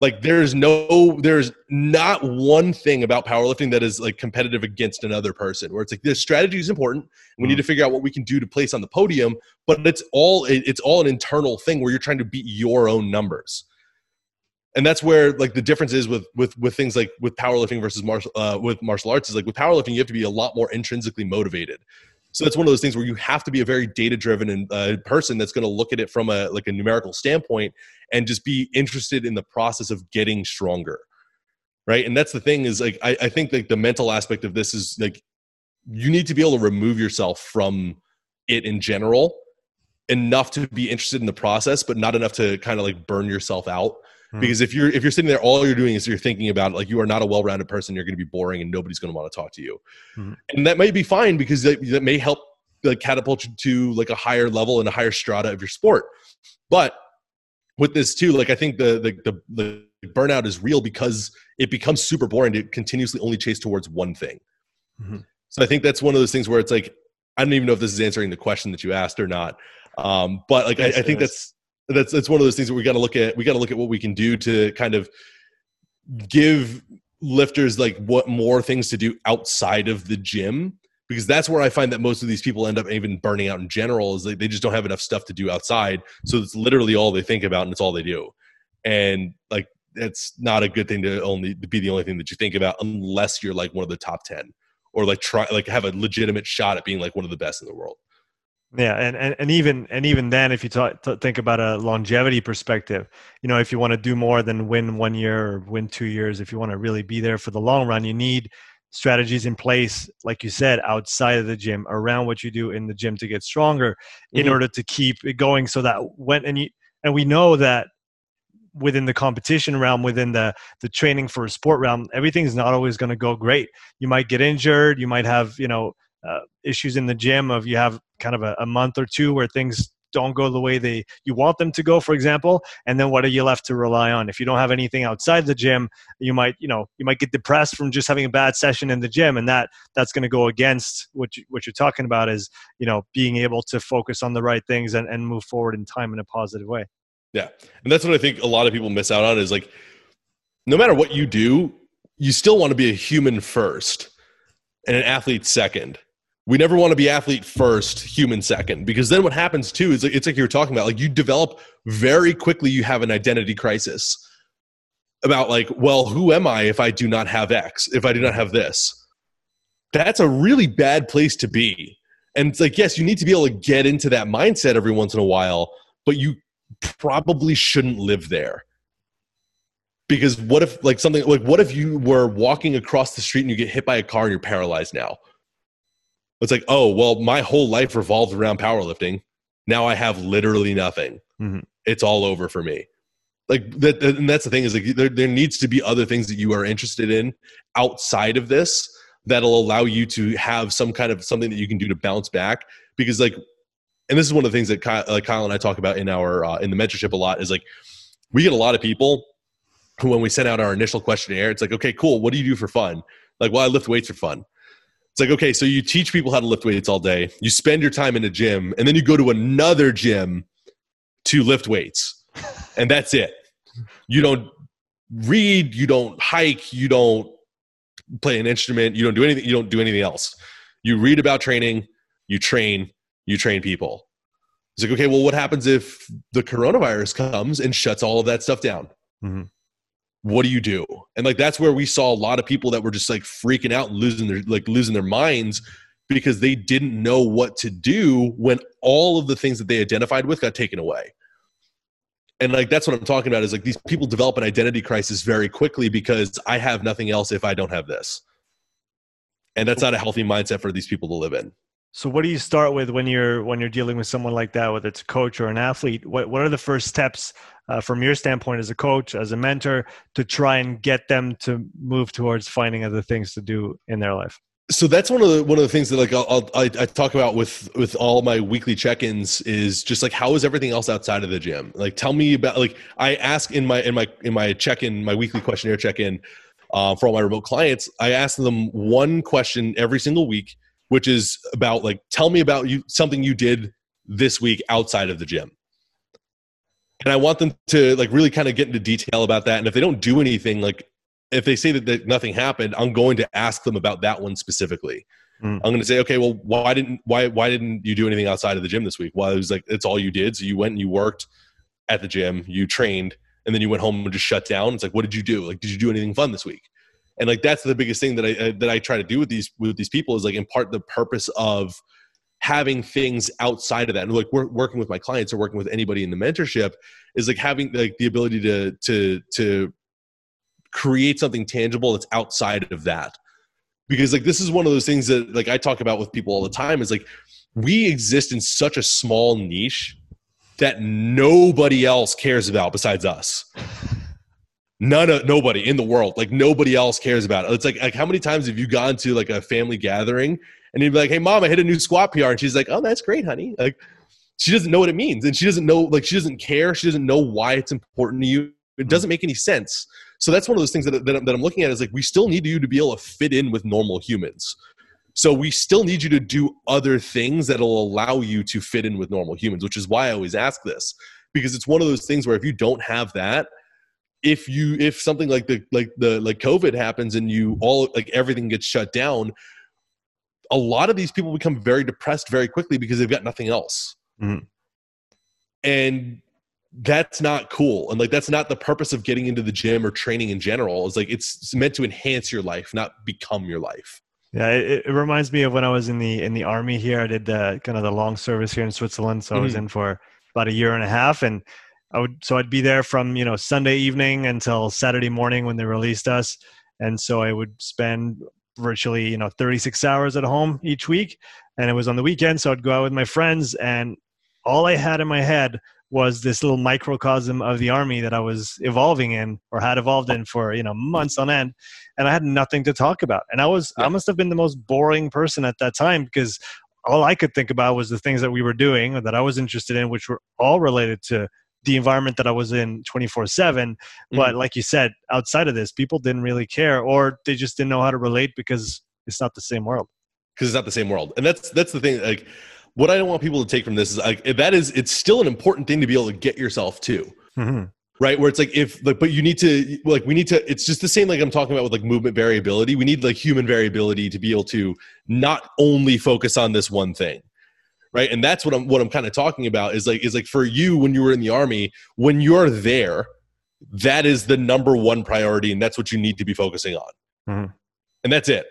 like there's no there's not one thing about powerlifting that is like competitive against another person where it's like this strategy is important we mm. need to figure out what we can do to place on the podium but it's all it's all an internal thing where you're trying to beat your own numbers and that's where like the difference is with with with things like with powerlifting versus martial uh, with martial arts is like with powerlifting you have to be a lot more intrinsically motivated so that's one of those things where you have to be a very data driven uh, person that's going to look at it from a like a numerical standpoint and just be interested in the process of getting stronger right? And that's the thing is like i, I think like the mental aspect of this is like you need to be able to remove yourself from it in general enough to be interested in the process but not enough to kind of like burn yourself out hmm. because if you're if you're sitting there all you're doing is you're thinking about it, like you are not a well-rounded person you're going to be boring and nobody's going to want to talk to you hmm. and that might be fine because that, that may help like catapult you to like a higher level and a higher strata of your sport but with this too, like I think the the the, the burnout is real because it becomes super boring to continuously only chase towards one thing. Mm-hmm. So I think that's one of those things where it's like I don't even know if this is answering the question that you asked or not. Um, but like I, I, think that's that's that's one of those things that we got to look at. We got to look at what we can do to kind of give lifters like what more things to do outside of the gym because that's where I find that most of these people end up even burning out in general is they, they just don't have enough stuff to do outside. So it's literally all they think about and it's all they do. And like it's not a good thing to only to be the only thing that you think about unless you're like one of the top 10 or like try like have a legitimate shot at being like one of the best in the world. Yeah, and, and, and even and even then, if you talk, think about a longevity perspective, you know, if you want to do more than win one year or win two years, if you want to really be there for the long run, you need strategies in place, like you said, outside of the gym, around what you do in the gym to get stronger, mm-hmm. in order to keep it going. So that when and you and we know that within the competition realm, within the the training for a sport realm, everything's not always going to go great. You might get injured. You might have you know uh, issues in the gym of you have kind of a, a month or two where things don't go the way they you want them to go for example and then what are you left to rely on? If you don't have anything outside the gym you might you know you might get depressed from just having a bad session in the gym and that that's going to go against what you, what you're talking about is you know being able to focus on the right things and, and move forward in time in a positive way. Yeah and that's what i think a lot of people miss out on is like no matter what you do you still want to be a human first and an athlete second we never want to be athlete first, human second, because then what happens too is it's like you were talking about, like you develop very quickly, you have an identity crisis. about like, well, who am I if I do not have X, if I do not have this? That's a really bad place to be. And it's like, yes, you need to be able to get into that mindset every once in a while, but you probably shouldn't live there. Because what if like something like what if you were walking across the street and you get hit by a car and you're paralyzed now? It's like, oh, well, my whole life revolved around powerlifting. Now I have literally nothing. Mm-hmm. It's all over for me like that and that's the thing is like there, there needs to be other things that you are interested in outside of this that'll allow you to have some kind of something that you can do to bounce back because like and this is one of the things that Kyle, like Kyle and I talk about in our uh, in the mentorship a lot is like we get a lot of people who when we send out our initial questionnaire it's like okay cool what do you do for fun like well I lift weights for fun it's like okay so you teach people how to lift weights all day you spend your time in a gym and then you go to another gym to lift weights and that's it you don't read, you don't hike, you don't play an instrument, you don't do anything, you don't do anything else. You read about training, you train, you train people. It's like, okay, well, what happens if the coronavirus comes and shuts all of that stuff down? Mm-hmm. What do you do? And like that's where we saw a lot of people that were just like freaking out losing their like losing their minds because they didn't know what to do when all of the things that they identified with got taken away. And like that's what i'm talking about is like these people develop an identity crisis very quickly because i have nothing else if i don't have this. And that's not a healthy mindset for these people to live in. So what do you start with when you're when you're dealing with someone like that whether it's a coach or an athlete? What, what are the first steps uh, from your standpoint as a coach as a mentor to try and get them to move towards finding other things to do in their life? So that's one of the one of the things that like I'll, i I talk about with with all my weekly check-ins is just like how is everything else outside of the gym? Like tell me about like i ask in my in my in my check-in my weekly questionnaire check-in uh, for all my remote clients i ask them one question every single week which is about like tell me about you something you did this week outside of the gym and i want them to like really kind of get into detail about that and if they don't do anything like if they say that, that nothing happened, I'm going to ask them about that one specifically. Mm. I'm going to say, okay, well, why didn't why why didn't you do anything outside of the gym this week? Well, it was like it's all you did. So you went and you worked at the gym, you trained, and then you went home and just shut down. It's like, what did you do? Like, did you do anything fun this week? And like that's the biggest thing that I uh, that I try to do with these with these people is like impart the purpose of having things outside of that. And like we're working with my clients or working with anybody in the mentorship is like having like the ability to to to create something tangible that's outside of that. Because like this is one of those things that like i talk about with people all the time is like we exist in such a small niche that nobody else cares about besides us. None of nobody in the world like nobody else cares about it. It's like like how many times have you gone to like a family gathering and you'd be like hey mom i hit a new squat pr and she's like oh that's great honey. Like she doesn't know what it means and she doesn't know like she doesn't care. She doesn't know why it's important to you. It hmm. doesn't make any sense. So that's one of those things that, that, that I'm looking at is like we still need you to be able to fit in with normal humans. So we still need you to do other things that'll allow you to fit in with normal humans, which is why I always ask this. Because it's one of those things where if you don't have that, if you if something like the like the like COVID happens and you all like everything gets shut down, a lot of these people become very depressed very quickly because they've got nothing else. Mm-hmm. And that's not cool and like that's not the purpose of getting into the gym or training in general it's like it's meant to enhance your life not become your life yeah it, it reminds me of when i was in the in the army here i did the kind of the long service here in switzerland so mm-hmm. i was mm-hmm. in for about a year and a half and i would so i'd be there from you know sunday evening until saturday morning when they released us and so i would spend virtually you know 36 hours at home each week and it was on the weekend so i'd go out with my friends and all i had in my head was this little microcosm of the army that I was evolving in or had evolved in for you know months on end, and I had nothing to talk about. And I was yeah. I must have been the most boring person at that time because all I could think about was the things that we were doing or that I was interested in, which were all related to the environment that I was in 24 7. But mm-hmm. like you said, outside of this, people didn't really care or they just didn't know how to relate because it's not the same world. Because it's not the same world. And that's that's the thing. Like what I don't want people to take from this is like that is it's still an important thing to be able to get yourself to. Mm-hmm. Right, where it's like if like, but you need to like we need to. It's just the same like I'm talking about with like movement variability. We need like human variability to be able to not only focus on this one thing, right? And that's what I'm what I'm kind of talking about is like is like for you when you were in the army when you're there, that is the number one priority and that's what you need to be focusing on Mhm. and that's it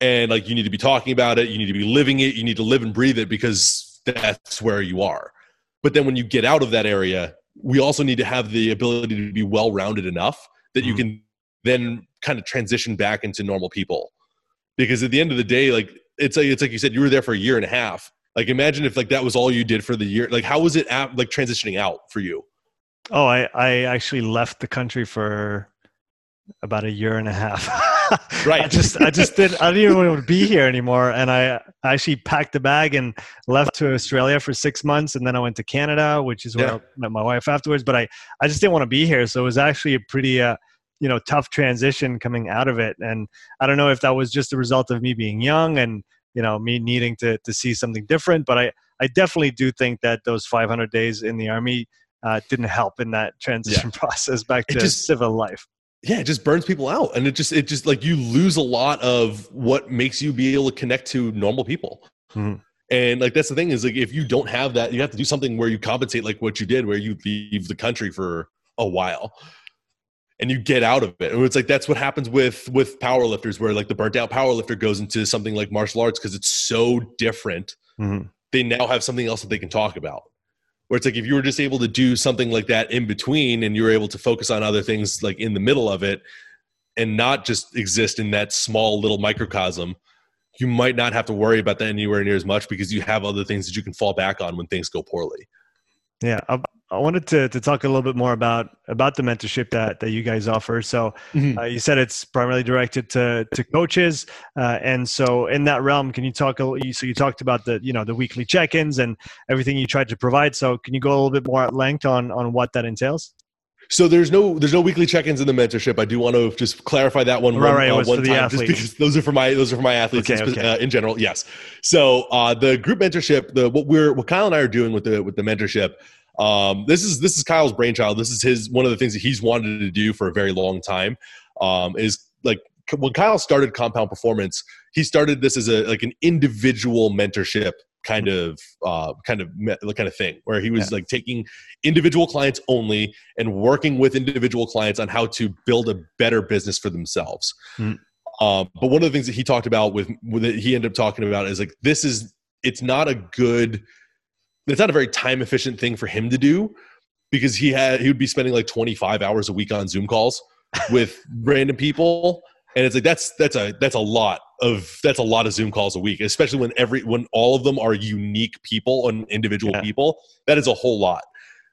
and like you need to be talking about it you need to be living it you need to live and breathe it because that's where you are but then when you get out of that area we also need to have the ability to be well rounded enough that you Mhm. can then kind of transition back into normal people because at the end of the day like it's like it's like you said you were there for a year and a half like imagine if like that was all you did for the year like how was it at, like transitioning out for you Oh, I, I actually left the country for about a year and a half. [laughs] Right. I just I just did I didn't even want to be here anymore. And I actually packed a bag and left to Australia for six months and then I went to Canada, which is where Yeah. I met my wife afterwards. But I, I just didn't want to be here. So it was actually a pretty uh you know tough transition coming out of it. And I don't know if that was just a result of me being young and you know me needing to to see something different. But I I definitely do think that those 500 days in the army uh, didn't help in that transition [laughs] process back to just- civil life. yeah it just burns people out and it just it just like you lose a lot of what makes you be able to connect to normal people Mhm. and like that's the thing is like if you don't have that you have to do something where you compensate like what you did where you leave the country for a while and you get out of it and it's like that's what happens with with powerlifters where like the burnt out powerlifter goes into something like martial arts because it's so different Mhm. they now have something else that they can talk about. Where it's like if you were just able to do something like that in between and you were able to focus on other things like in the middle of it and not just exist in that small little microcosm, you might not have to worry about that anywhere near as much because you have other things that you can fall back on when things go poorly. Yeah, I, I wanted to to talk a little bit more about about the mentorship that that you guys offer. So Mhm. uh, you said it's primarily directed to to coaches, uh, and so in that realm, can you talk a little? you- So you talked about the you know the weekly check-ins and everything you tried to provide. So can you go a little bit more at length on on what that entails? So there's no there's no weekly check-ins in the mentorship. I do want to just clarify that one. Right, one, right, uh, one for the time, just because those are for my those are for my athletes Okay, in, okay. Uh, in general. Yes. So uh, the group mentorship, the what we're what Kyle and I are doing with the with the mentorship. Um, this is this is Kyle's brainchild. This is his one of the things that he's wanted to do for a very long time. Um, is like when Kyle started Compound Performance, he started this as a like an individual mentorship kind of uh, kind of kind of thing where he was Yeah. like taking individual clients only and working with individual clients on how to build a better business for themselves. Mm. Um, but one of the things that he talked about with, with it, he ended up talking about is like this is it's not a good it's not a very time efficient thing for him to do because he had he would be spending like 25 hours a week on Zoom calls [laughs] with random people. And it's like that's that's a that's a lot of that's a lot of Zoom calls a week especially when every when all of them are unique people and individual Yeah. people. That is a whole lot.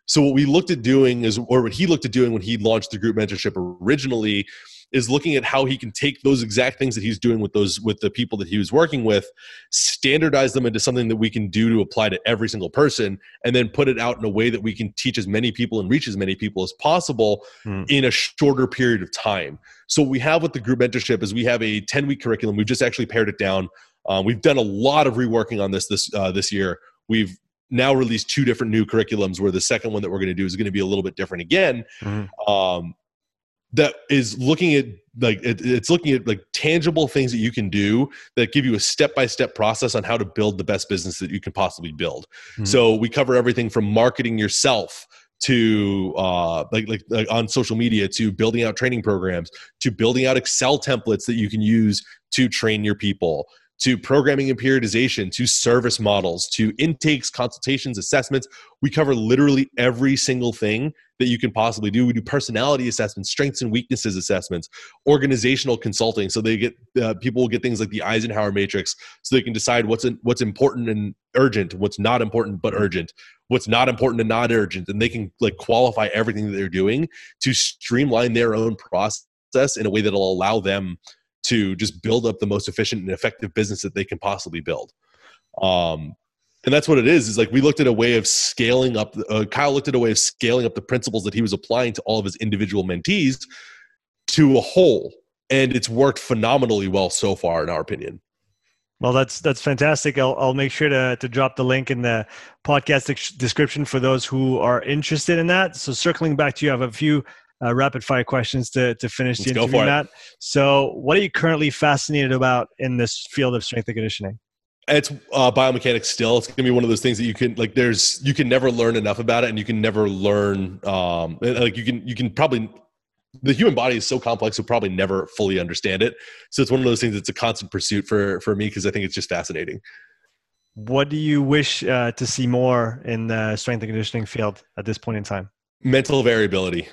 So what we looked at doing is or what he looked at doing when he launched the group mentorship originally is looking at how he can take those exact things that he's doing with those with the people that he was working with standardize them into something that we can do to apply to every single person and then put it out in a way that we can teach as many people and reach as many people as possible Hmm. in a shorter period of time. So what we have with the group mentorship is we have a 10 week curriculum. We've just actually pared it down. Uh, we've done a lot of reworking on this this uh, this year. We've now released two different new curriculums where the second one that we're going to do is going to be a little bit different again. Mhm. um, that is looking at like it, it's looking at like tangible things that you can do that give you a step-by-step process on how to build the best business that you can possibly build Mhm. so we cover everything from marketing yourself to uh, like, like like on social media to building out training programs to building out excel templates that you can use to train your people to programming and periodization to service models to intakes consultations assessments we cover literally every single thing that you can possibly do. We do personality assessments strengths and weaknesses assessments organizational consulting. So they get uh, people will get things like the eisenhower matrix so they can decide what's what's important and urgent what's not important but urgent what's not important and not urgent. And they can like qualify everything that they're doing to streamline their own process in a way that'll allow them to just build up the most efficient and effective business that they can possibly build. Um, and that's what it is is like we looked at a way of scaling up uh, kyle looked at a way of scaling up the principles that he was applying to all of his individual mentees to a whole and it's worked phenomenally well so far in our opinion Well, that's that's fantastic. I'll I'll make sure to to drop the link in the podcast description for those who are interested in that. So circling back to you, I have a few uh, rapid fire questions to to finish Let's the interview. Matt. So, what are you currently fascinated about in this field of strength and conditioning? It's uh, biomechanics still. It's going to be one of those things that you can like there's you can never learn enough about it and you can never learn um like you can you can probably the human body is so complex we'll probably never fully understand it. So it's one of those things that's a constant pursuit for for me because i think it's just fascinating. What do you wish uh, to see more in the strength and conditioning field at this point in time? Mental variability.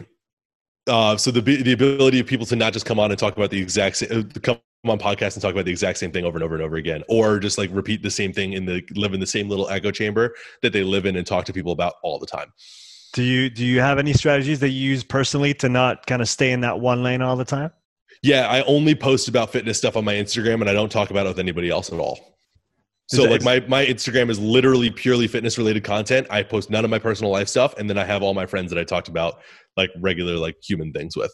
Uh, so the the ability of people to not just come on and talk about the exact same, uh, come on podcast and talk about the exact same thing over and over and over again, or just like repeat the same thing in the live in the same little echo chamber that they live in and talk to people about all the time. Do you do you have any strategies that you use personally to not kind of stay in that one lane all the time? Yeah, I only post about fitness stuff on my Instagram and I don't talk about it with anybody else at all. So like my my Instagram is literally purely fitness related content. I post none of my personal life stuff and then I have all my friends that I talked about like regular like human things with.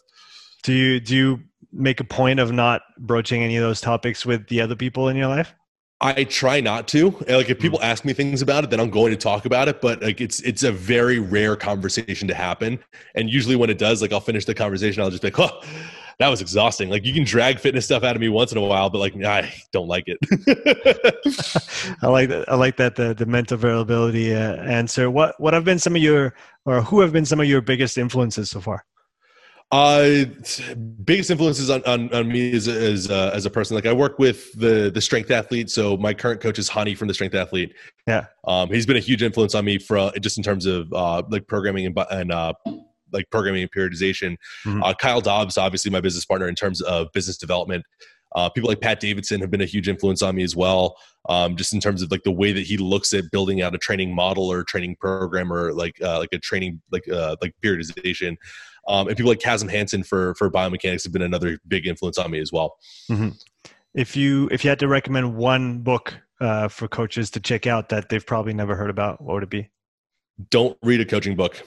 Do you do you make a point of not broaching any of those topics with the other people in your life? I try not to. Like if hmm. people ask me things about it, then I'm going to talk about it. But like it's it's a very rare conversation to happen. And usually when it does, like I'll finish the conversation, I'll just be like, oh, that was exhausting. Like you can drag fitness stuff out of me once in a while, but like I don't like it. [laughs] I like that. I like that the the mental variability uh, answer. What what have been some of your or who have been some of your biggest influences so far? Uh, biggest influences on, on, on me as, as, uh, as a person. Like I work with the, the strength athlete. So my current coach is Hani from the strength athlete. Yeah. Um, he's been a huge influence on me for just in terms of, uh, like programming and, and, uh, like programming and periodization. Mm-hmm. Uh, Kyle Dobbs, obviously my business partner in terms of business development. Uh, people like Pat Davidson have been a huge influence on me as well. Um, just in terms of like the way that he looks at building out a training model or training program or like uh, like a training like uh, like periodization. Um, and people like Kasim Hanson for for biomechanics have been another big influence on me as well. Mm-hmm. If you if you had to recommend one book uh, for coaches to check out that they've probably never heard about, what would it be? Don't read a coaching book.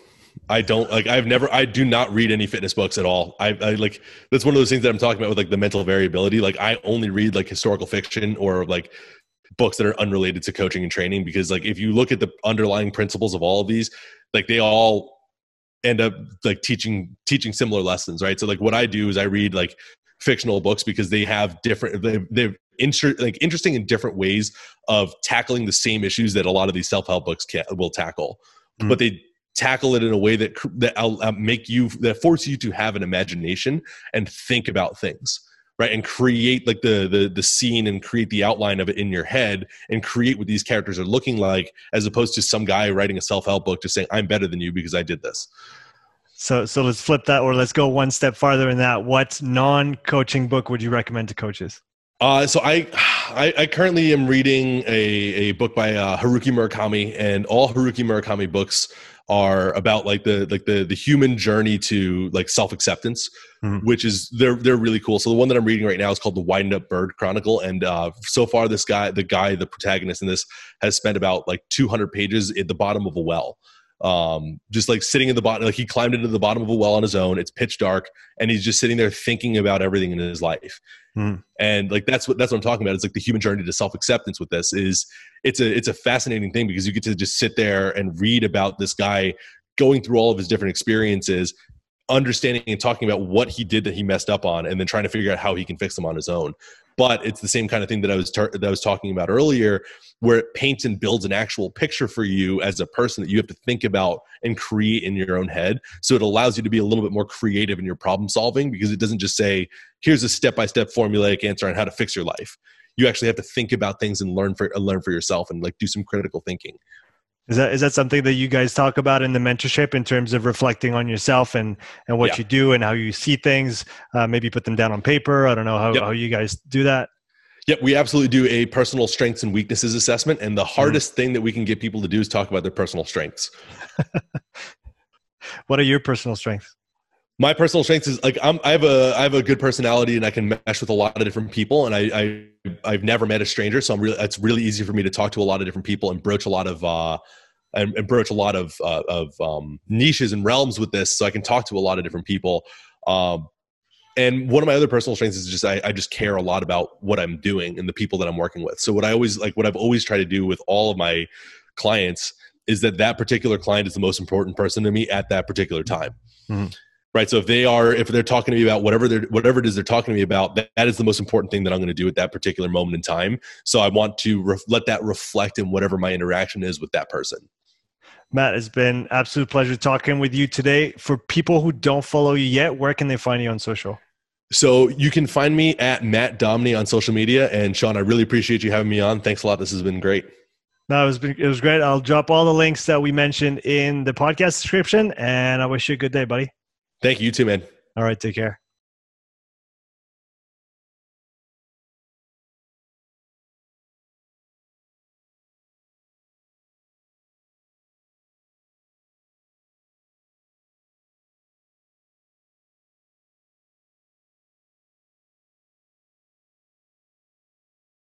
I don't like. I've never. I do not read any fitness books at all. I, I like. That's one of those things that I'm talking about with like the mental variability. Like I only read like historical fiction or like books that are unrelated to coaching and training because like if you look at the underlying principles of all of these, like they all end up like teaching teaching similar lessons, right? So like what I do is I read like fictional books because they have different they they're inter- like interesting in different ways of tackling the same issues that a lot of these self-help books can, will tackle. Mm-hmm. But they tackle it in a way that that uh, make you that force you to have an imagination and think about things right and create like the the the scene and create the outline of it in your head and create what these characters are looking like as opposed to some guy writing a self-help book just saying i'm better than you because i did this. So so let's flip that or let's go one step farther in that. What non-coaching book would you recommend to coaches uh, so I, I, I, currently am reading a, a book by uh, Haruki Murakami, and all Haruki Murakami books are about like the like the the human journey to like self acceptance, mm-hmm. which is they're they're really cool. So the one that I'm reading right now is called the Wind Up Bird Chronicle, and uh, so far this guy, the guy, the protagonist in this, has spent about like 200 pages at the bottom of a well. Um, just like sitting in the bottom, like he climbed into the bottom of a well on his own. It's pitch dark, and he's just sitting there thinking about everything in his life. Mm. And like that's what that's what I'm talking about. It's like the human journey to self acceptance. With this is it's a it's a fascinating thing because you get to just sit there and read about this guy going through all of his different experiences understanding and talking about what he did that he messed up on and then trying to figure out how he can fix them on his own but it's the same kind of thing that I was tar- that I was talking about earlier, where it paints and builds an actual picture for you as a person that you have to think about and create in your own head. So it allows you to be a little bit more creative in your problem solving because it doesn't just say, "Here's a step by step formulaic answer on how to fix your life." You actually have to think about things and learn for learn for yourself and like do some critical thinking. Is that is that something that you guys talk about in the mentorship in terms of reflecting on yourself and and what yeah. you do and how you see things? Uh, maybe put them down on paper. I don't know how, yep. how you guys do that. Yep, we absolutely do a personal strengths and weaknesses assessment, and the hardest mm. thing that we can get people to do is talk about their personal strengths. [laughs] what are your personal strengths? My personal strengths is like I'm, I have a I have a good personality and I can mesh with a lot of different people and I, I I've never met a stranger so I'm really it's really easy for me to talk to a lot of different people and broach a lot of uh, and, and broach a lot of uh, of um, niches and realms with this, so I can talk to a lot of different people. Um, and one of my other personal strengths is just I, I, just care a lot about what I'm doing and the people that I'm working with. So what I always like, what I've always tried to do with all of my clients is that that particular client is the most important person to me at that particular time. Mm-hmm. Right? So if they are if they're talking to me about whatever they're whatever it is they're talking to me about that, that is the most important thing that i'm going to do at that particular moment in time. So i want to ref, let that reflect in whatever my interaction is with that person. Matt it's been absolute pleasure talking with you today. For people who don't follow you yet where can they find you on social? So you can find me at matt domney on social media. And sean i really appreciate you having me on. Thanks a lot. This has been great. No, it was, it was great. I'll drop all the links that we mentioned in the podcast description, and I wish you a good day, buddy. Thank you, you too, man. All right, take care.